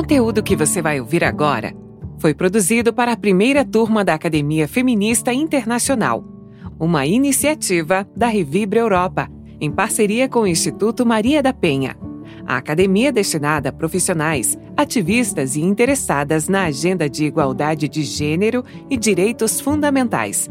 conteúdo que você vai ouvir agora foi produzido para a primeira turma da Academia Feminista Internacional, uma iniciativa da Revibra Europa, em parceria com o Instituto Maria da Penha. A academia é destinada a profissionais, ativistas e interessadas na agenda de igualdade de gênero e direitos fundamentais.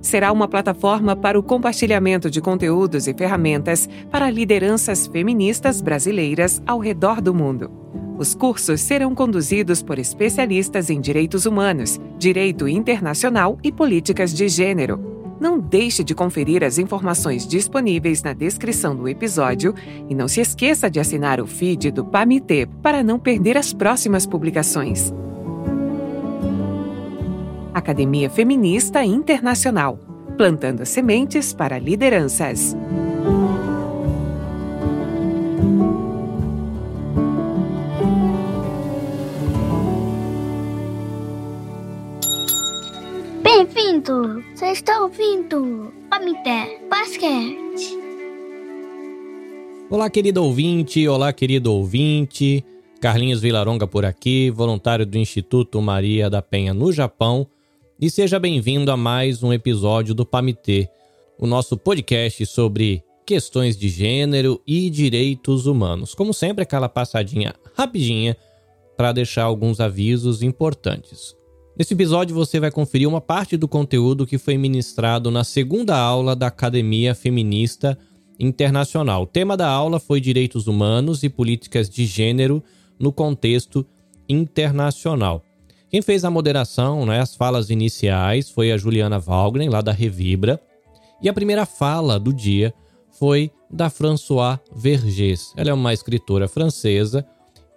Será uma plataforma para o compartilhamento de conteúdos e ferramentas para lideranças feministas brasileiras ao redor do mundo. Os cursos serão conduzidos por especialistas em direitos humanos, direito internacional e políticas de gênero. Não deixe de conferir as informações disponíveis na descrição do episódio e não se esqueça de assinar o feed do PAMITê para não perder as próximas publicações. Academia Feminista Internacional plantando sementes para lideranças. Bem-vindo! Você está ouvindo Pamité Basquete. Olá, querido ouvinte, olá, querido ouvinte. Carlinhos Vilaronga por aqui, voluntário do Instituto Maria da Penha no Japão. E seja bem-vindo a mais um episódio do Pamitê, o nosso podcast sobre questões de gênero e direitos humanos. Como sempre, aquela passadinha rapidinha para deixar alguns avisos importantes. Nesse episódio você vai conferir uma parte do conteúdo que foi ministrado na segunda aula da Academia Feminista Internacional. O tema da aula foi Direitos Humanos e Políticas de Gênero no Contexto Internacional. Quem fez a moderação, né, as falas iniciais, foi a Juliana Wagner, lá da Revibra. E a primeira fala do dia foi da Françoise Vergès. Ela é uma escritora francesa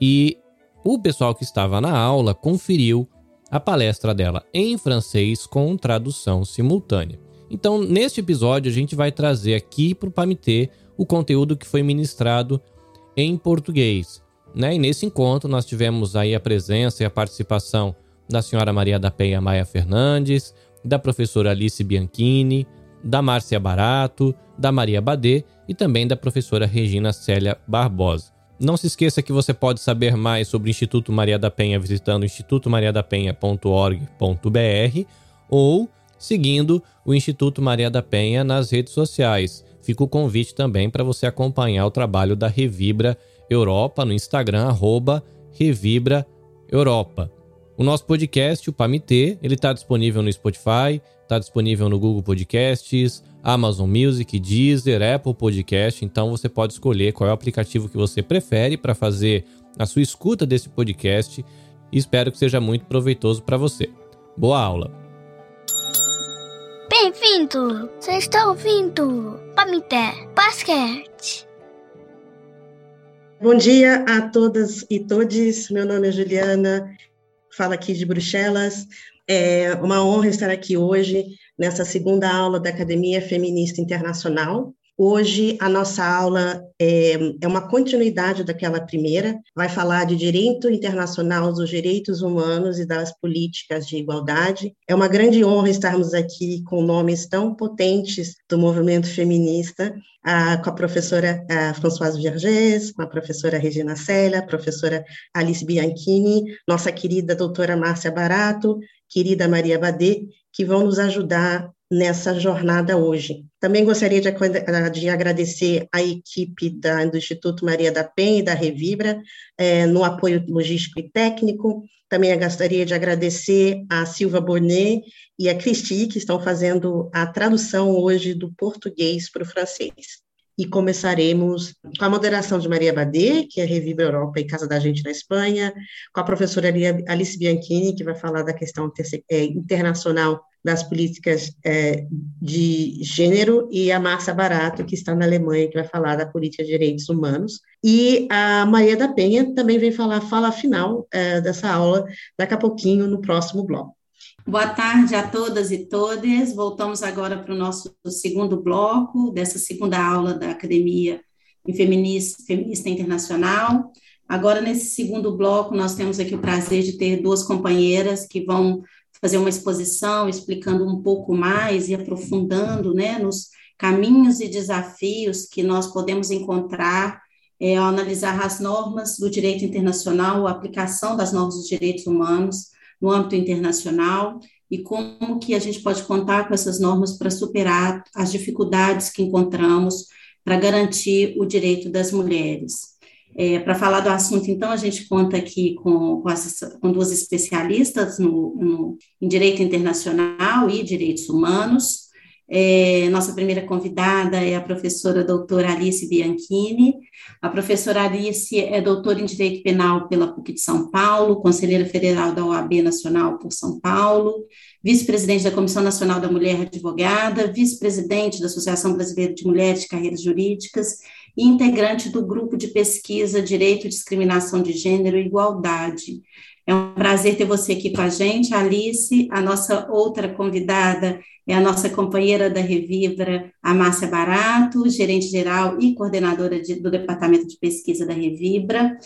e o pessoal que estava na aula conferiu a palestra dela em francês com tradução simultânea. Então, neste episódio, a gente vai trazer aqui para o Pamitê o conteúdo que foi ministrado em português. Né? E nesse encontro nós tivemos aí a presença e a participação da senhora Maria da Penha Maia Fernandes, da professora Alice Bianchini, da Márcia Barato, da Maria Badê e também da professora Regina Célia Barbosa. Não se esqueça que você pode saber mais sobre o Instituto Maria da Penha visitando institutomariadapenha.org.br ou seguindo o Instituto Maria da Penha nas redes sociais. Fica o convite também para você acompanhar o trabalho da Revibra Europa no Instagram, arroba Revibra Europa. O nosso podcast, o Pamitê, ele está disponível no Spotify, está disponível no Google Podcasts, Amazon Music, Deezer, Apple Podcast. Então você pode escolher qual é o aplicativo que você prefere para fazer a sua escuta desse podcast. E espero que seja muito proveitoso para você. Boa aula! Bem-vindo! Você está ouvindo Pamité Basquete. Bom dia a todas e todos. Meu nome é Juliana, falo aqui de Bruxelas. É uma honra estar aqui hoje nessa segunda aula da Academia Feminista Internacional. Hoje, a nossa aula é, é, uma continuidade daquela primeira, vai falar de direito internacional dos direitos humanos e das políticas de igualdade. É uma grande honra estarmos aqui com nomes tão potentes do movimento feminista, a, com a professora a Françoise Vergès, com a professora Regina Célia, a professora Alice Bianchini, nossa querida doutora Márcia Barato, querida Maria Badê, que vão nos ajudar nessa jornada hoje. Também gostaria de, de agradecer a equipe da, do Instituto Maria da Penha e da Revibra é, no apoio logístico e técnico. Também gostaria de agradecer a Silva Bonet e a Cristi, que estão fazendo a tradução hoje do português para o francês e começaremos com a moderação de Maria Badê, que é Reviva Europa e Casa da Gente na Espanha, com a professora Alice Bianchini, que vai falar da questão é, internacional das políticas é, de gênero, e a Márcia Barato, que está na Alemanha, que vai falar da política de direitos humanos. E a Maria da Penha também vem falar fala final é, dessa aula daqui a pouquinho, no próximo bloco. Boa tarde a todas e todos. Voltamos agora para o nosso segundo bloco dessa segunda aula da Academia Feminista, Feminista Internacional. Agora, nesse segundo bloco, nós temos aqui o prazer de ter duas companheiras que vão fazer uma exposição explicando um pouco mais e aprofundando né, nos caminhos e desafios que nós podemos encontrar é, ao analisar as normas do direito internacional, a aplicação das normas dos direitos humanos no âmbito internacional e como que a gente pode contar com essas normas para superar as dificuldades que encontramos para garantir o direito das mulheres. É, para falar do assunto, então, a gente conta aqui com, com, as, com duas especialistas no, no, em direito internacional e direitos humanos, é, nossa primeira convidada é a professora doutora Alice Bianchini. A professora Alice é doutora em Direito Penal pela PUC de São Paulo, conselheira federal da OAB Nacional por São Paulo, vice-presidente da Comissão Nacional da Mulher Advogada, vice-presidente da Associação Brasileira de Mulheres de Carreiras Jurídicas e integrante do grupo de pesquisa Direito, Discriminação de Gênero e Igualdade. É um prazer ter você aqui com a gente, Alice. A nossa outra convidada é a nossa companheira da Revibra, a Márcia Barato, gerente geral e coordenadora de, do Departamento de Pesquisa da Revibra,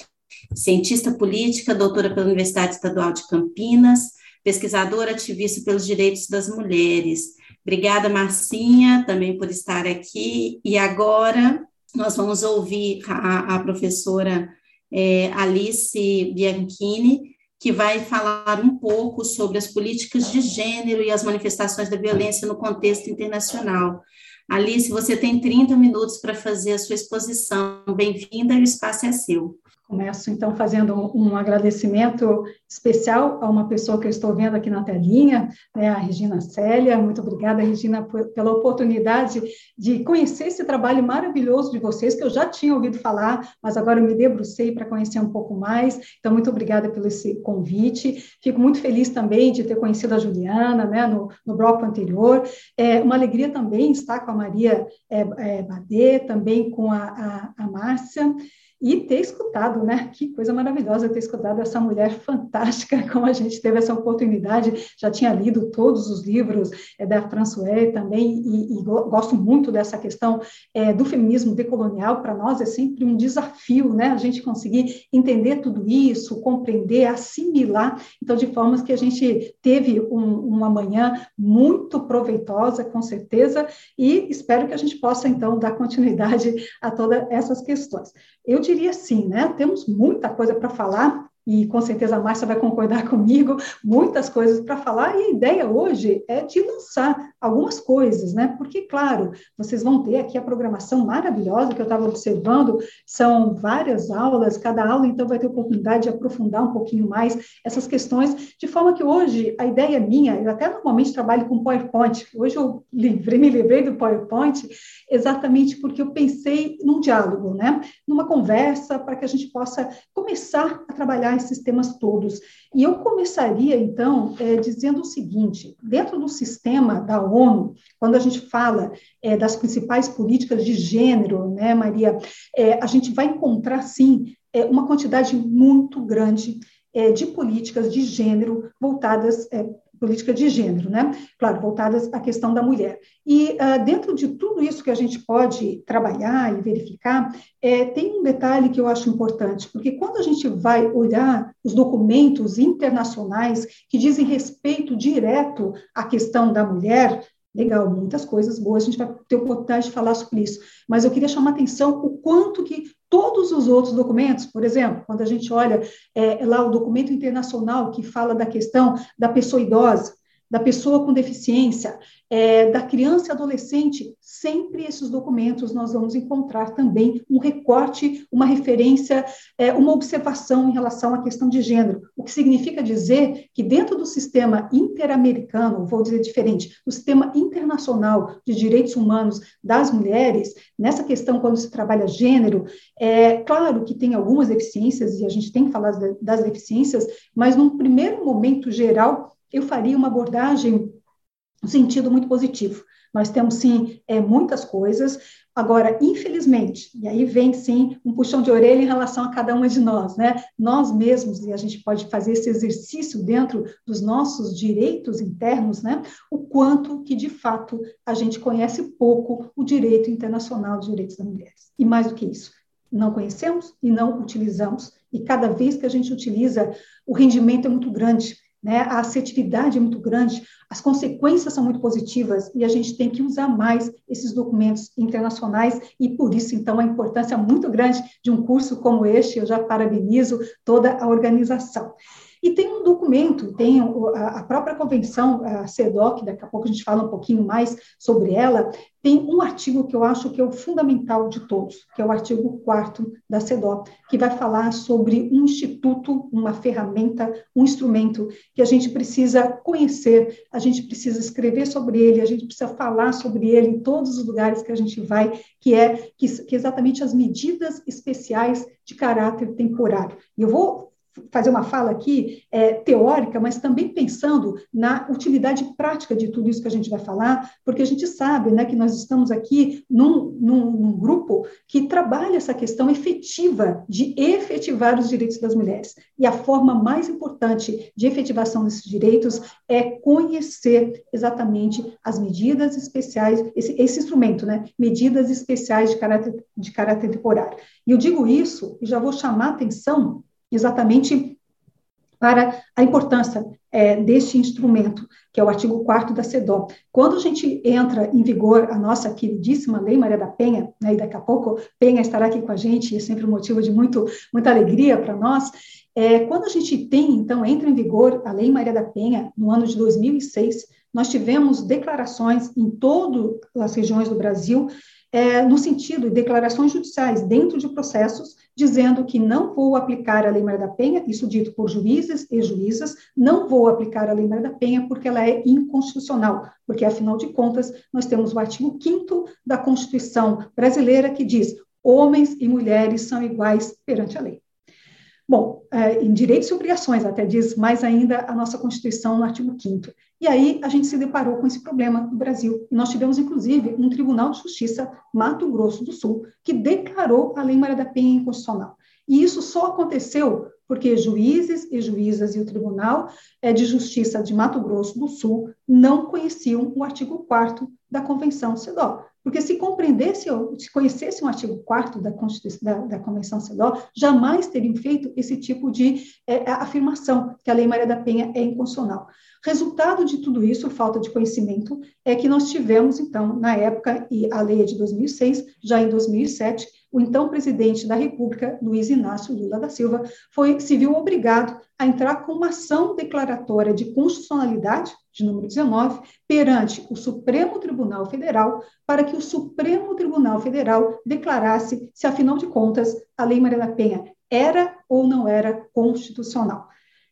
cientista política, doutora pela Universidade Estadual de Campinas, pesquisadora ativista pelos direitos das mulheres. Obrigada, Marcinha, também por estar aqui. E agora nós vamos ouvir a, a professora é, Alice Bianchini, que vai falar um pouco sobre as políticas de gênero e as manifestações da violência no contexto internacional. Alice, você tem 30 minutos para fazer a sua exposição. Bem-vinda o espaço é seu. Começo, então, fazendo um agradecimento especial a uma pessoa que eu estou vendo aqui na telinha, né, a Regina Célia. Muito obrigada, Regina, por, pela oportunidade de conhecer esse trabalho maravilhoso de vocês, que eu já tinha ouvido falar, mas agora eu me debrucei para conhecer um pouco mais. Então, muito obrigada pelo esse convite. Fico muito feliz também de ter conhecido a Juliana né, no, no bloco anterior. É uma alegria também estar com a Maria é, é, Badê, também com a, a, a Márcia e ter escutado, né? Que coisa maravilhosa ter escutado essa mulher fantástica, como a gente teve essa oportunidade. Já tinha lido todos os livros é, da Françoise também, e, e, gosto muito dessa questão é, do feminismo decolonial. Para nós é sempre um desafio, né? A gente conseguir entender tudo isso, compreender, assimilar. Então, de formas que a gente teve um, uma manhã muito proveitosa, com certeza, e espero que a gente possa, então, dar continuidade a todas essas questões. Eu diria sim, né? Temos muita coisa para falar e com certeza a Márcia vai concordar comigo, muitas coisas para falar, e a ideia hoje é de lançar algumas coisas, né? Porque, claro, vocês vão ter aqui a programação maravilhosa que eu estava observando, são várias aulas, cada aula então vai ter oportunidade de aprofundar um pouquinho mais essas questões, de forma que hoje a ideia minha, eu até normalmente trabalho com PowerPoint, hoje eu livrei, me livrei do PowerPoint, exatamente porque eu pensei num diálogo, né? Numa conversa para que a gente possa começar a trabalhar esses temas todos. E eu começaria, então, é, dizendo o seguinte: dentro do sistema da ONU, quando a gente fala é, das principais políticas de gênero, né, Maria, é, a gente vai encontrar, sim, é, uma quantidade muito grande é, de políticas de gênero voltadas é, política de gênero, né? Claro, voltadas à questão da mulher. E uh, dentro de tudo isso que a gente pode trabalhar e verificar, é, tem um detalhe que eu acho importante, porque quando a gente vai olhar os documentos internacionais que dizem respeito direto à questão da mulher, legal, muitas coisas boas, a gente vai ter oportunidade de falar sobre isso, mas eu queria chamar a atenção o quanto que todos os outros documentos, por exemplo, quando a gente olha é, lá o documento internacional que fala da questão da pessoa idosa, da pessoa com deficiência, é, da criança e adolescente, sempre esses documentos nós vamos encontrar também um recorte, uma referência, é, uma observação em relação à questão de gênero, o que significa dizer que dentro do sistema interamericano, vou dizer diferente, do sistema internacional de direitos humanos das mulheres, nessa questão quando se trabalha gênero, é claro que tem algumas deficiências, e a gente tem que falar das deficiências, mas num primeiro momento geral, eu faria uma abordagem no sentido muito positivo. Nós temos, sim, é, muitas coisas. Agora, infelizmente, e aí vem, sim, um puxão de orelha em relação a cada uma de nós, né? Nós mesmos, e a gente pode fazer esse exercício dentro dos nossos direitos internos, né? O quanto que, de fato, a gente conhece pouco o direito internacional de direitos das mulheres. E mais do que isso, não conhecemos e não utilizamos. E cada vez que a gente utiliza, o rendimento é muito grande né? A assertividade é muito grande, as consequências são muito positivas e a gente tem que usar mais esses documentos internacionais e por isso então a importância muito grande de um curso como este. Eu já parabenizo toda a organização. E tem um documento, tem a própria convenção, a CEDOC, daqui a pouco a gente fala um pouquinho mais sobre ela, tem um artigo que eu acho que é o fundamental de todos, que é o artigo 4 da CEDOC, que vai falar sobre um instituto, uma ferramenta, um instrumento que a gente precisa conhecer, a gente precisa escrever sobre ele, a gente precisa falar sobre ele em todos os lugares que a gente vai, que é que, que exatamente as medidas especiais de caráter temporário. E eu vou fazer uma fala aqui é, teórica, mas também pensando na utilidade prática de tudo isso que a gente vai falar, porque a gente sabe né, que nós estamos aqui num, num, num grupo que trabalha essa questão efetiva de efetivar os direitos das mulheres. E a forma mais importante de efetivação desses direitos é conhecer exatamente as medidas especiais, esse, esse instrumento, né, medidas especiais de caráter, de caráter temporário. E eu digo isso e já vou chamar a atenção exatamente para a importância é, deste instrumento, que é o artigo 4 da CEDO. Quando a gente entra em vigor a nossa queridíssima Lei Maria da Penha, né, e daqui a pouco Penha estará aqui com a gente, é sempre um motivo de muito, muita alegria para nós, é, quando a gente tem, então, entra em vigor a Lei Maria da Penha, no ano de 2006, nós tivemos declarações em todas as regiões do Brasil, é, no sentido de declarações judiciais dentro de processos, dizendo que não vou aplicar a Lei Maria da Penha, isso dito por juízes e juízas, não vou aplicar a Lei Maria da Penha porque ela é inconstitucional, porque, afinal de contas, nós temos o artigo 5 da Constituição brasileira que diz: homens e mulheres são iguais perante a lei. Bom, é, em direitos e obrigações, até diz mais ainda a nossa Constituição no artigo 5 E aí a gente se deparou com esse problema no Brasil. Nós tivemos, inclusive, um Tribunal de Justiça, Mato Grosso do Sul, que declarou a Lei Maria da Penha inconstitucional. E isso só aconteceu porque juízes e juízas e o Tribunal é, de Justiça de Mato Grosso do Sul não conheciam o artigo 4 da Convenção CEDAW. Porque se compreendesse, se conhecesse um artigo 4 da, da, da, Convenção CEDAW, jamais teriam feito esse tipo de é, afirmação, que a Lei Maria da Penha é inconstitucional. Resultado de tudo isso, falta de conhecimento, é que nós tivemos, então, na época, e a lei é de 2006, já em 2007, o então presidente da República, Luiz Inácio Lula da Silva, foi, se viu obrigado a entrar com uma ação declaratória de constitucionalidade, de número 19, perante o Supremo Tribunal Federal, para que o Supremo Tribunal Federal declarasse se, afinal de contas, a Lei Maria da Penha era ou não era constitucional.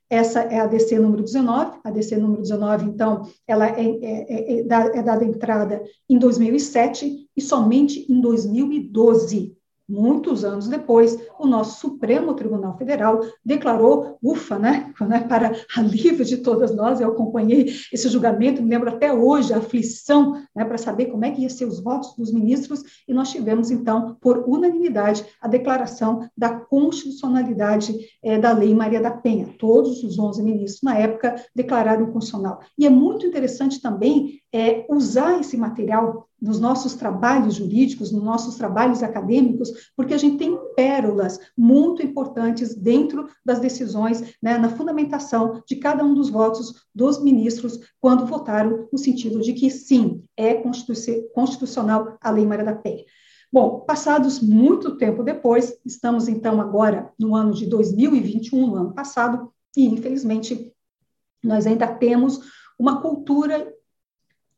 Essa é a DC número 19. A DC número 19, então, ela é, é, é, é dada entrada em 2007 e somente em 2012 muitos anos depois, o nosso Supremo Tribunal Federal declarou, ufa, né, né, para alívio de todas nós, eu acompanhei esse julgamento, me lembro até hoje a aflição, né, para saber como é que ia ser os votos dos ministros, e nós tivemos, então, por unanimidade, a declaração da constitucionalidade é, da Lei Maria da Penha. Todos os 11 ministros, na época, declararam constitucional. E é muito interessante também é, usar esse material nos nossos trabalhos jurídicos, nos nossos trabalhos acadêmicos, porque a gente tem pérolas muito importantes dentro das decisões, né, na fundamentação de cada um dos votos dos ministros quando votaram no sentido de que sim, é constitucional a Lei Maria da Penha. Bom, passados muito tempo depois, estamos então agora no ano de 2021, no ano passado, e infelizmente nós ainda temos uma cultura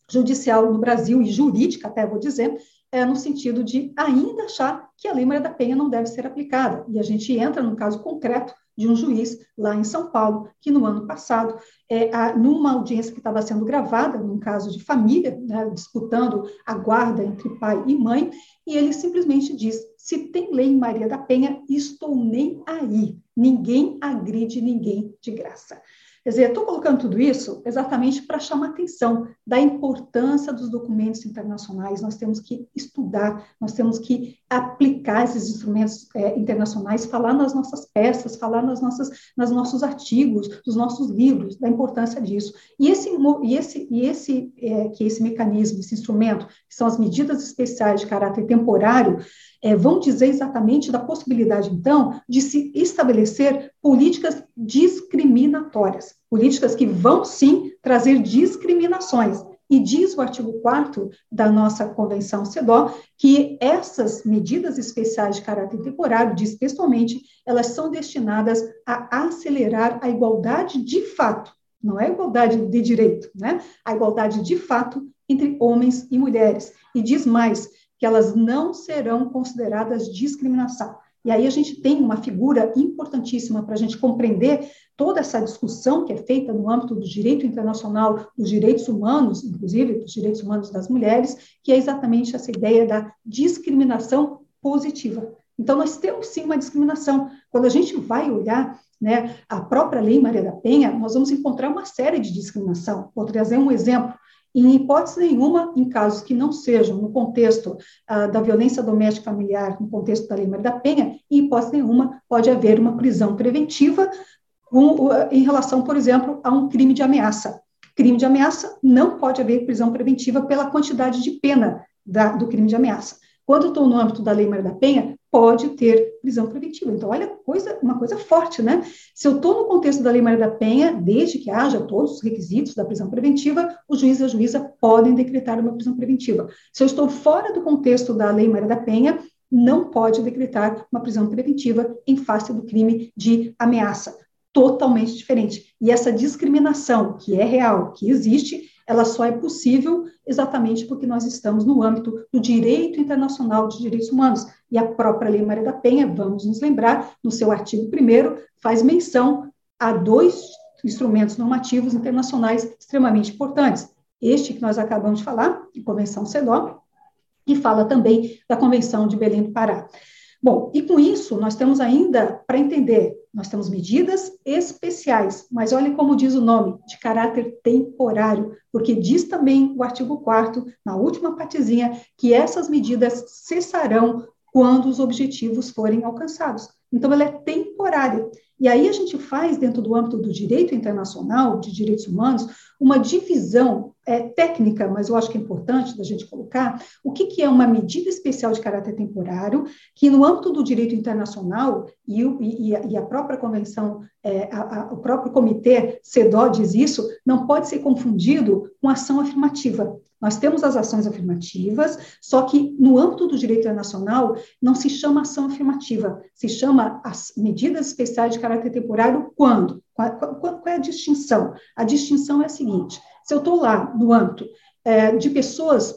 judicial no Brasil, e jurídica até vou dizer, é no sentido de ainda achar que a Lei Maria da Penha não deve ser aplicada. E a gente entra num caso concreto de um juiz lá em São Paulo, que no ano passado, é, a, numa audiência que estava sendo gravada, num caso de família, né, disputando a guarda entre pai e mãe, e ele simplesmente diz: se tem lei Maria da Penha, estou nem aí. Ninguém agride ninguém de graça. Quer dizer, estou colocando tudo isso exatamente para chamar atenção da importância dos documentos internacionais. Nós temos que estudar, nós temos que aplicar esses instrumentos é, internacionais, falar nas nossas peças, falar nas nossas, nos nossos artigos, nos nossos livros, da importância disso. E esse, e esse, e esse é, que esse mecanismo, esse instrumento, que são as medidas especiais de caráter temporário, é, vão dizer exatamente da possibilidade, então, de se estabelecer políticas discriminatórias, políticas que vão sim trazer discriminações. E diz o artigo 4 da nossa Convenção CEDAW que essas medidas especiais de caráter temporário, diz textualmente, elas são destinadas a acelerar a igualdade de fato, não é igualdade de direito, né? A igualdade de fato entre homens e mulheres. E diz mais que elas não serão consideradas discriminação. E aí a gente tem uma figura importantíssima para a gente compreender toda essa discussão que é feita no âmbito do direito internacional, dos direitos humanos, inclusive dos direitos humanos das mulheres, que é exatamente essa ideia da discriminação positiva. Então, nós temos sim uma discriminação. Quando a gente vai olhar né, a própria Lei Maria da Penha, nós vamos encontrar uma série de discriminação. Vou trazer um exemplo. Em hipótese nenhuma, em casos que não sejam no contexto ah, da violência doméstica familiar, no contexto da Lei Maria da Penha, em hipótese nenhuma pode haver uma prisão preventiva com, em relação, por exemplo, a um crime de ameaça. Crime de ameaça não pode haver prisão preventiva pela quantidade de pena da, do crime de ameaça. Quando estou no âmbito da Lei Maria da Penha, pode ter prisão preventiva. Então, olha, coisa, uma coisa forte, né? Se eu estou no contexto da Lei Maria da Penha, desde que haja todos os requisitos da prisão preventiva, o juiz e a juíza podem decretar uma prisão preventiva. Se eu estou fora do contexto da Lei Maria da Penha, não pode decretar uma prisão preventiva em face do crime de ameaça. Totalmente diferente. E essa discriminação, que é real, que existe, ela só é possível exatamente porque nós estamos no âmbito do direito internacional de direitos humanos. E a própria Lei Maria da Penha, vamos nos lembrar, no seu artigo 1 faz menção a dois instrumentos normativos internacionais extremamente importantes. Este que nós acabamos de falar, a Convenção CEDAW, e fala também da Convenção de Belém do Pará. Bom, e com isso, nós temos ainda, para entender, nós temos medidas especiais, mas olhe como diz o nome, de caráter temporário, porque diz também o artigo 4 na última partezinha, que essas medidas cessarão quando os objetivos forem alcançados. Então, ela é temporária. E aí a gente faz, dentro do âmbito do direito internacional, de direitos humanos, uma divisão é, técnica, mas eu acho que é importante da gente colocar, o que, que é uma medida especial de caráter temporário, que no âmbito do direito internacional, e, e, e a própria convenção, é, a, a, o próprio comitê CEDO diz isso, não pode ser confundido com ação afirmativa. Nós temos as ações afirmativas, só que no âmbito do direito internacional não se chama ação afirmativa, se chama as medidas especiais de caráter temporário quando? Qual, qual, qual é a distinção? A distinção é a seguinte: se eu estou lá no âmbito é, de pessoas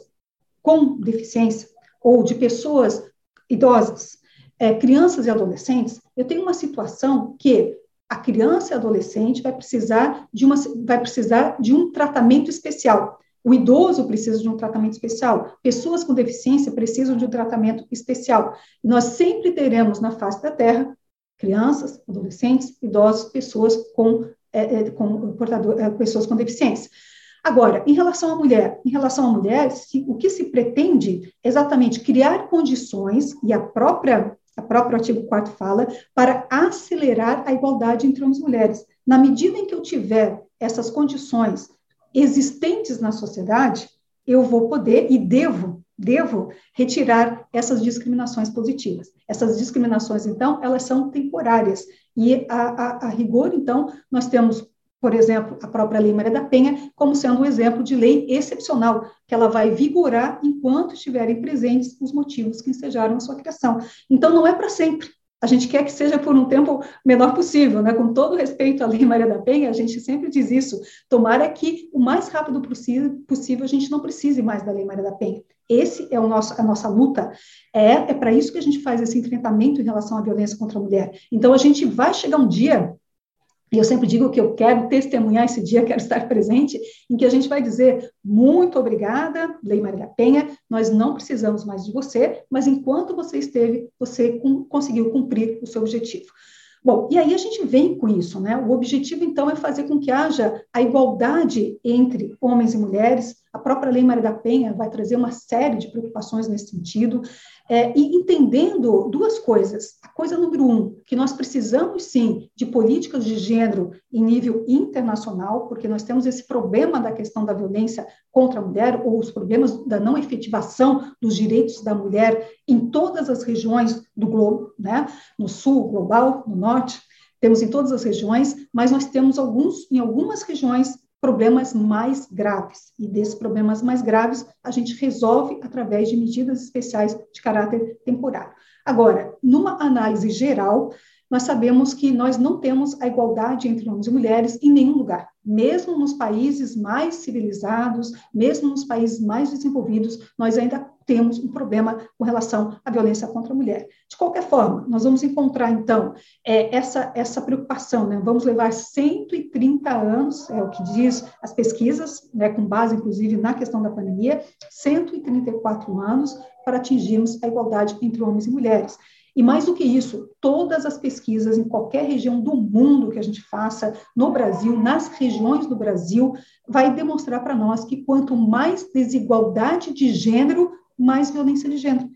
com deficiência ou de pessoas idosas, é, crianças e adolescentes, eu tenho uma situação que a criança e adolescente vai precisar de uma vai precisar de um tratamento especial. O idoso precisa de um tratamento especial, pessoas com deficiência precisam de um tratamento especial. Nós sempre teremos na face da Terra crianças, adolescentes, idosos, pessoas com, é, é, com portador, é, pessoas com deficiência. Agora, em relação à mulher, em relação à mulher, se, o que se pretende é exatamente criar condições, e a própria, a própria artigo 4 fala, para acelerar a igualdade entre homens e mulheres. Na medida em que eu tiver essas condições existentes na sociedade, eu vou poder e devo, devo retirar essas discriminações positivas. Essas discriminações, então, elas são temporárias. E, a, a, a rigor, então, nós temos, por exemplo, a própria Lei Maria da Penha como sendo um exemplo de lei excepcional, que ela vai vigorar enquanto estiverem presentes os motivos que ensejaram a sua criação. Então, não é para sempre a gente quer que seja por um tempo menor possível, né? Com todo respeito à Lei Maria da Penha, a gente sempre diz isso. Tomara que o mais rápido possível a gente não precise mais da Lei Maria da Penha. Esse é o nosso, a nossa luta. É, é para isso que a gente faz esse enfrentamento em relação à violência contra a mulher. Então, a gente vai chegar um dia e eu sempre digo que eu quero testemunhar esse dia, quero estar presente, em que a gente vai dizer muito obrigada, Lei Maria Penha, nós não precisamos mais de você, mas enquanto você esteve, você conseguiu cumprir o seu objetivo. Bom, e aí a gente vem com isso, né? O objetivo, então, é fazer com que haja a igualdade entre homens e mulheres. A própria Lei Maria da Penha vai trazer uma série de preocupações nesse sentido. É, e entendendo duas coisas. A coisa número um, que nós precisamos sim de políticas de gênero em nível internacional, porque nós temos esse problema da questão da violência contra a mulher, ou os problemas da não efetivação dos direitos da mulher em todas as regiões do globo, né? no sul global, no norte. temos em todas as regiões, mas nós temos alguns, em algumas regiões, problemas mais graves. E desses problemas mais graves, a gente resolve através de medidas especiais de caráter temporário. Agora, numa análise geral, nós sabemos que nós não temos a igualdade entre homens e mulheres em nenhum lugar. Mesmo nos países mais civilizados, mesmo nos países mais desenvolvidos, nós ainda temos um problema com relação à violência contra a mulher. De qualquer forma, nós vamos encontrar, então, é, essa, essa preocupação, né? Vamos levar 130 anos, é o que diz as pesquisas, né, com base, inclusive, na questão da pandemia, 134 anos para atingirmos a igualdade entre homens e mulheres. E mais do que isso, todas as pesquisas em qualquer região do mundo que a gente faça, no Brasil, nas regiões do Brasil, vai demonstrar para nós que quanto mais desigualdade de gênero, mais violência de gênero.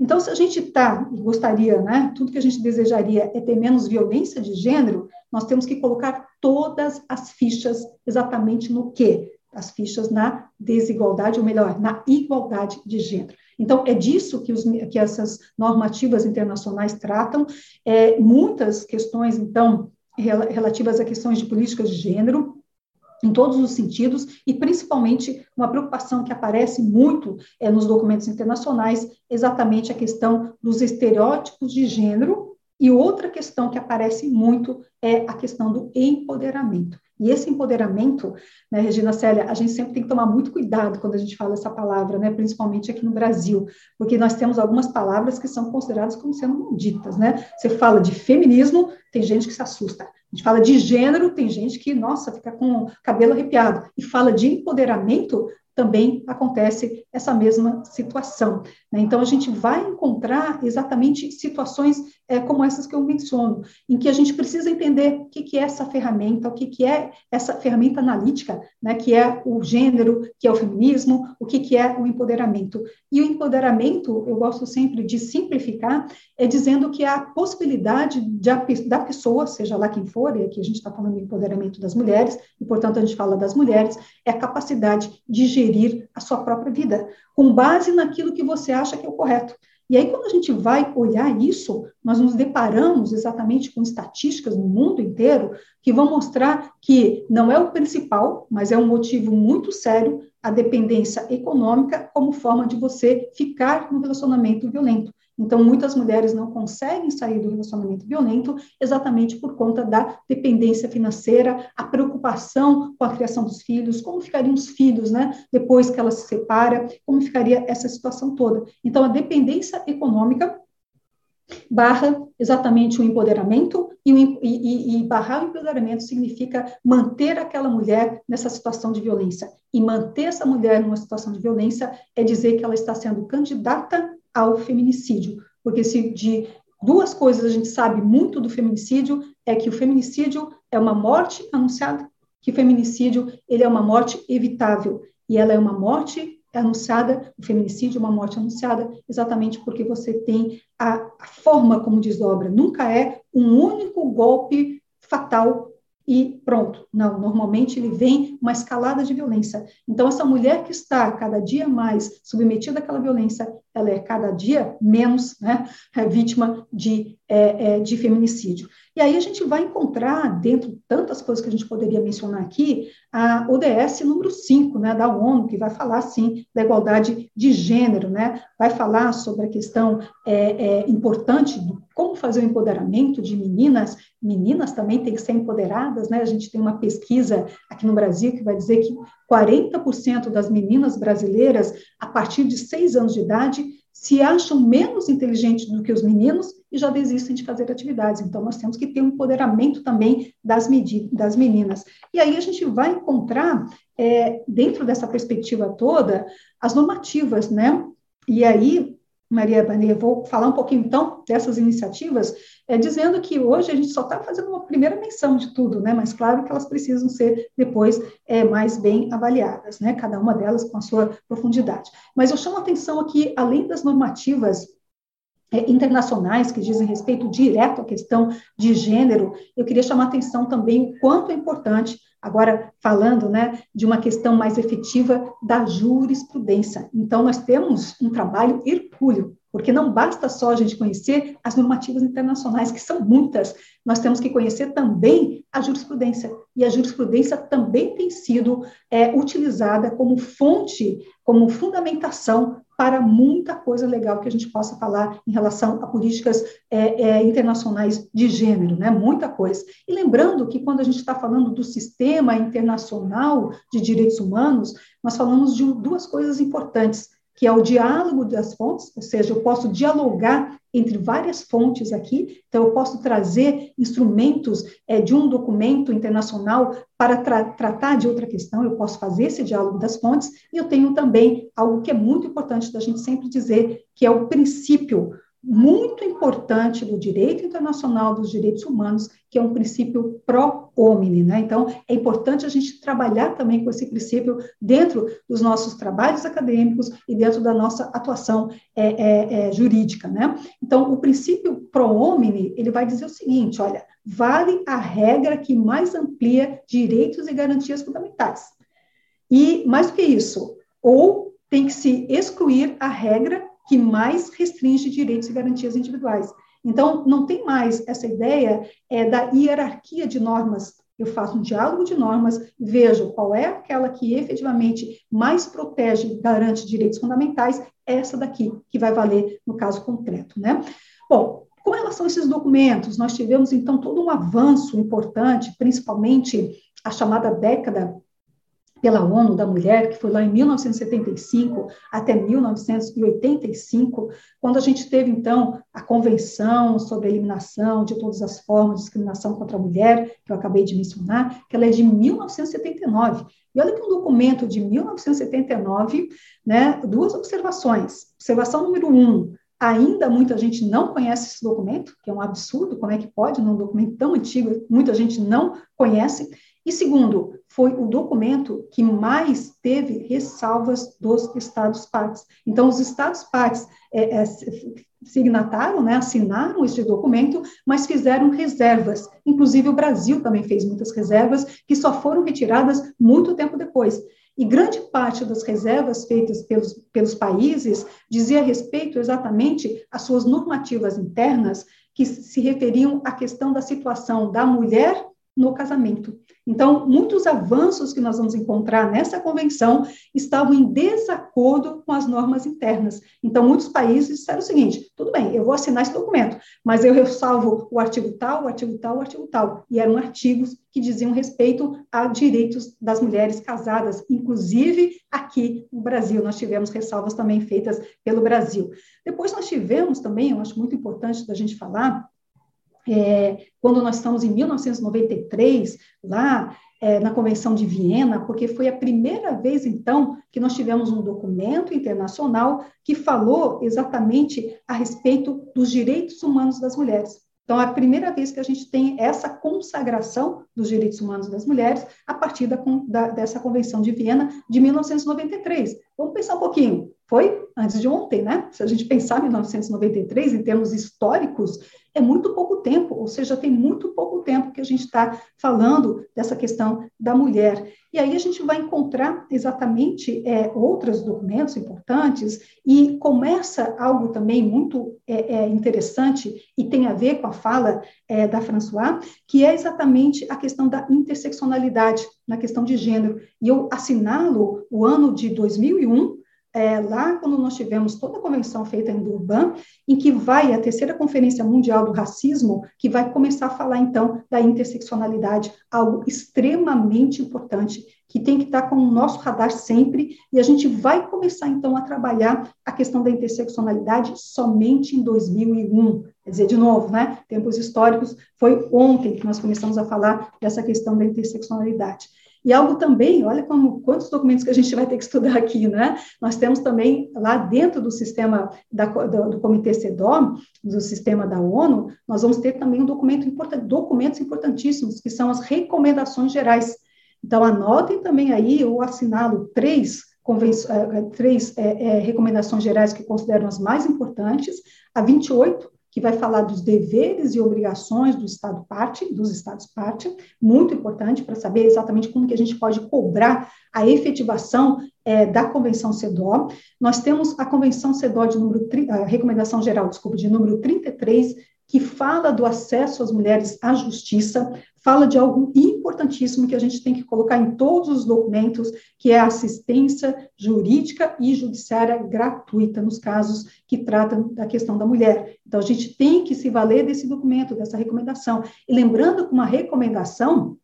Então, se a gente está gostaria, né, tudo que a gente desejaria é ter menos violência de gênero, nós temos que colocar todas as fichas exatamente no quê? As fichas na desigualdade, ou melhor, na igualdade de gênero. Então, é disso que, os, que essas normativas internacionais tratam. É, muitas questões, então, relativas a questões de políticas de gênero, em todos os sentidos, e principalmente uma preocupação que aparece muito é, nos documentos internacionais, exatamente a questão dos estereótipos de gênero, e outra questão que aparece muito é a questão do empoderamento. E esse empoderamento, né, Regina Célia, a gente sempre tem que tomar muito cuidado quando a gente fala essa palavra, né, principalmente aqui no Brasil, porque nós temos algumas palavras que são consideradas como sendo malditas, né? Você fala de feminismo, tem gente que se assusta. A gente fala de gênero, tem gente que, nossa, fica com o cabelo arrepiado. E fala de empoderamento, também acontece essa mesma situação. Né? Então, a gente vai encontrar exatamente situações é, como essas que eu menciono, em que a gente precisa entender o que, que é essa ferramenta, o que, que é essa ferramenta analítica, né, que é o gênero, que é o feminismo, o que, que é o empoderamento. E o empoderamento, eu gosto sempre de simplificar, é dizendo que a possibilidade de da pessoa, seja lá quem for, e aqui a gente está falando do empoderamento das mulheres, e portanto a gente fala das mulheres, é a capacidade de gerir a sua própria vida, com base naquilo que você acha que é o correto. E aí, quando a gente vai olhar isso, nós nos deparamos exatamente com estatísticas no mundo inteiro que vão mostrar que não é o principal, mas é um motivo muito sério a dependência econômica como forma de você ficar no relacionamento violento. Então, muitas mulheres não conseguem sair do relacionamento violento exatamente por conta da dependência financeira, a preocupação com a criação dos filhos, como ficariam os filhos, né, depois que ela se separa, como ficaria essa situação toda. Então, a dependência econômica barra exatamente o empoderamento, e, o, e, e, barrar o empoderamento significa manter aquela mulher nessa situação de violência. E manter essa mulher numa situação de violência é dizer que ela está sendo candidata ao feminicídio, porque se de duas coisas a gente sabe muito do feminicídio é que o feminicídio é uma morte anunciada, que o feminicídio ele é uma morte evitável. E ela é uma morte anunciada, o feminicídio é uma morte anunciada, exatamente porque você tem a, a forma como desdobra, nunca é um único golpe fatal e pronto. Não, normalmente ele vem uma escalada de violência. Então, essa mulher que está cada dia mais submetida àquela violência, ela é cada dia menos né, vítima de, é, é, de feminicídio. E aí a gente vai encontrar, dentro de tantas coisas que a gente poderia mencionar aqui, a ODS número 5, né, da ONU, que vai falar, sim, da igualdade de gênero, né, vai falar sobre a questão é, é, importante do como fazer o empoderamento de meninas, meninas também têm que ser empoderadas, né? A gente tem uma pesquisa aqui no Brasil que vai dizer que 40% das meninas brasileiras, a partir de seis anos de idade, se acham menos inteligentes do que os meninos e já desistem de fazer atividades. Então, nós temos que ter um empoderamento também das, das meninas. E aí a gente vai encontrar, é, dentro dessa perspectiva toda, as normativas, né? E aí Maria Banê, vou falar um pouquinho então dessas iniciativas, é, dizendo que hoje a gente só está fazendo uma primeira menção de tudo, né? Mas claro que elas precisam ser depois é, mais bem avaliadas, né? Cada uma delas com a sua profundidade. Mas eu chamo a atenção aqui, além das normativas é, internacionais que dizem respeito direto à questão de gênero, eu queria chamar a atenção também o quanto é importante Agora, falando né, de uma questão mais efetiva da jurisprudência. Então, nós temos um trabalho hercúleo porque não basta só a gente conhecer as normativas internacionais, que são muitas, nós temos que conhecer também a jurisprudência, e a jurisprudência também tem sido é, utilizada como fonte, como fundamentação para muita coisa legal que a gente possa falar em relação a políticas é, é, internacionais de gênero, né? Muita coisa. E lembrando que quando a gente está falando do sistema internacional de direitos humanos, nós falamos de duas coisas importantes que é o diálogo das fontes, ou seja, eu posso dialogar entre várias fontes aqui, então eu posso trazer instrumentos é, de um documento internacional para tra tratar de outra questão, eu posso fazer esse diálogo das fontes, e eu tenho também algo que é muito importante da gente sempre dizer, que é o princípio muito importante do direito internacional dos direitos humanos, que é um princípio pró-homine. Né? Então, é importante a gente trabalhar também com esse princípio dentro dos nossos trabalhos acadêmicos e dentro da nossa atuação é, é, é, jurídica. Né? Então, o princípio pró-homine, ele vai dizer o seguinte, olha, vale a regra que mais amplia direitos e garantias fundamentais. E, mais do que isso, ou tem que se excluir a regra que mais restringe direitos e garantias individuais. Então, não tem mais essa ideia é, da hierarquia de normas. Eu faço um diálogo de normas, vejo qual é aquela que efetivamente mais protege e garante direitos fundamentais, essa daqui, que vai valer no caso concreto. Né? Bom, com relação a esses documentos, nós tivemos, então, todo um avanço importante, principalmente a chamada década pela ONU da Mulher, que foi lá em 1975 até 1985, quando a gente teve, então, a Convenção sobre a Eliminação de Todas as Formas de Discriminação contra a Mulher, que eu acabei de mencionar, que ela é de 1979. E olha que um documento de 1979, né, duas observações. Observação número um, Ainda muita gente não conhece esse documento, que é um absurdo, como é que pode, num documento tão antigo, muita gente não conhece. E segundo, foi o documento que mais teve ressalvas dos Estados-partes. Então, os Estados-partes é, é, signataram, né, assinaram este documento, mas fizeram reservas. Inclusive, o Brasil também fez muitas reservas, que só foram retiradas muito tempo depois. E grande parte das reservas feitas pelos, pelos países dizia respeito exatamente às suas normativas internas, que se referiam à questão da situação da mulher no casamento. Então, muitos avanços que nós vamos encontrar nessa convenção estavam em desacordo com as normas internas. Então, muitos países disseram o seguinte: tudo bem, eu vou assinar esse documento, mas eu ressalvo o artigo tal, o artigo tal, o artigo tal. E eram artigos que diziam respeito a direitos das mulheres casadas, inclusive aqui no Brasil. Nós tivemos ressalvas também feitas pelo Brasil. Depois, nós tivemos também, eu acho muito importante da gente falar, é, quando nós estamos em 1993, lá é, na Convenção de Viena, porque foi a primeira vez, então, que nós tivemos um documento internacional que falou exatamente a respeito dos direitos humanos das mulheres. Então, é a primeira vez que a gente tem essa consagração dos direitos humanos das mulheres a partir da, da, dessa Convenção de Viena de 1993. Vamos pensar um pouquinho. Foi antes de ontem, né? Se a gente pensar em 1993, em termos históricos, é muito pouco tempo, ou seja, tem muito pouco tempo que a gente está falando dessa questão da mulher. E aí a gente vai encontrar exatamente é, outros documentos importantes e começa algo também muito é, é, interessante e tem a ver com a fala é, da François, que é exatamente a questão da interseccionalidade na questão de gênero. E eu assinalo o ano de 2001 é, lá quando nós tivemos toda a convenção feita em Durban, em que vai a terceira conferência mundial do racismo, que vai começar a falar então da interseccionalidade, algo extremamente importante que tem que estar com o nosso radar sempre, e a gente vai começar então a trabalhar a questão da interseccionalidade somente em 2001. Quer dizer, de novo, né? Tempos históricos, foi ontem que nós começamos a falar dessa questão da interseccionalidade. E algo também, olha como, quantos documentos que a gente vai ter que estudar aqui, né? Nós temos também lá dentro do sistema da, do, do Comitê CEDOM, do sistema da ONU, nós vamos ter também um documento importante, documentos importantíssimos, que são as recomendações gerais. Então, anotem também aí, ou assinalo três, eh, três é, é, recomendações gerais que consideram as mais importantes, a 28, que vai falar dos deveres e obrigações do Estado parte, dos Estados parte, muito importante para saber exatamente como que a gente pode cobrar a efetivação é, da Convenção CEDO. Nós temos a Convenção CEDO de número, a recomendação geral, desculpa, de número 33, que fala do acesso às mulheres à justiça, fala de algo importantíssimo que a gente tem que colocar em todos os documentos, que é a assistência jurídica e judiciária gratuita nos casos que tratam da questão da mulher. Então, a gente tem que se valer desse documento, dessa recomendação. E lembrando que uma recomendação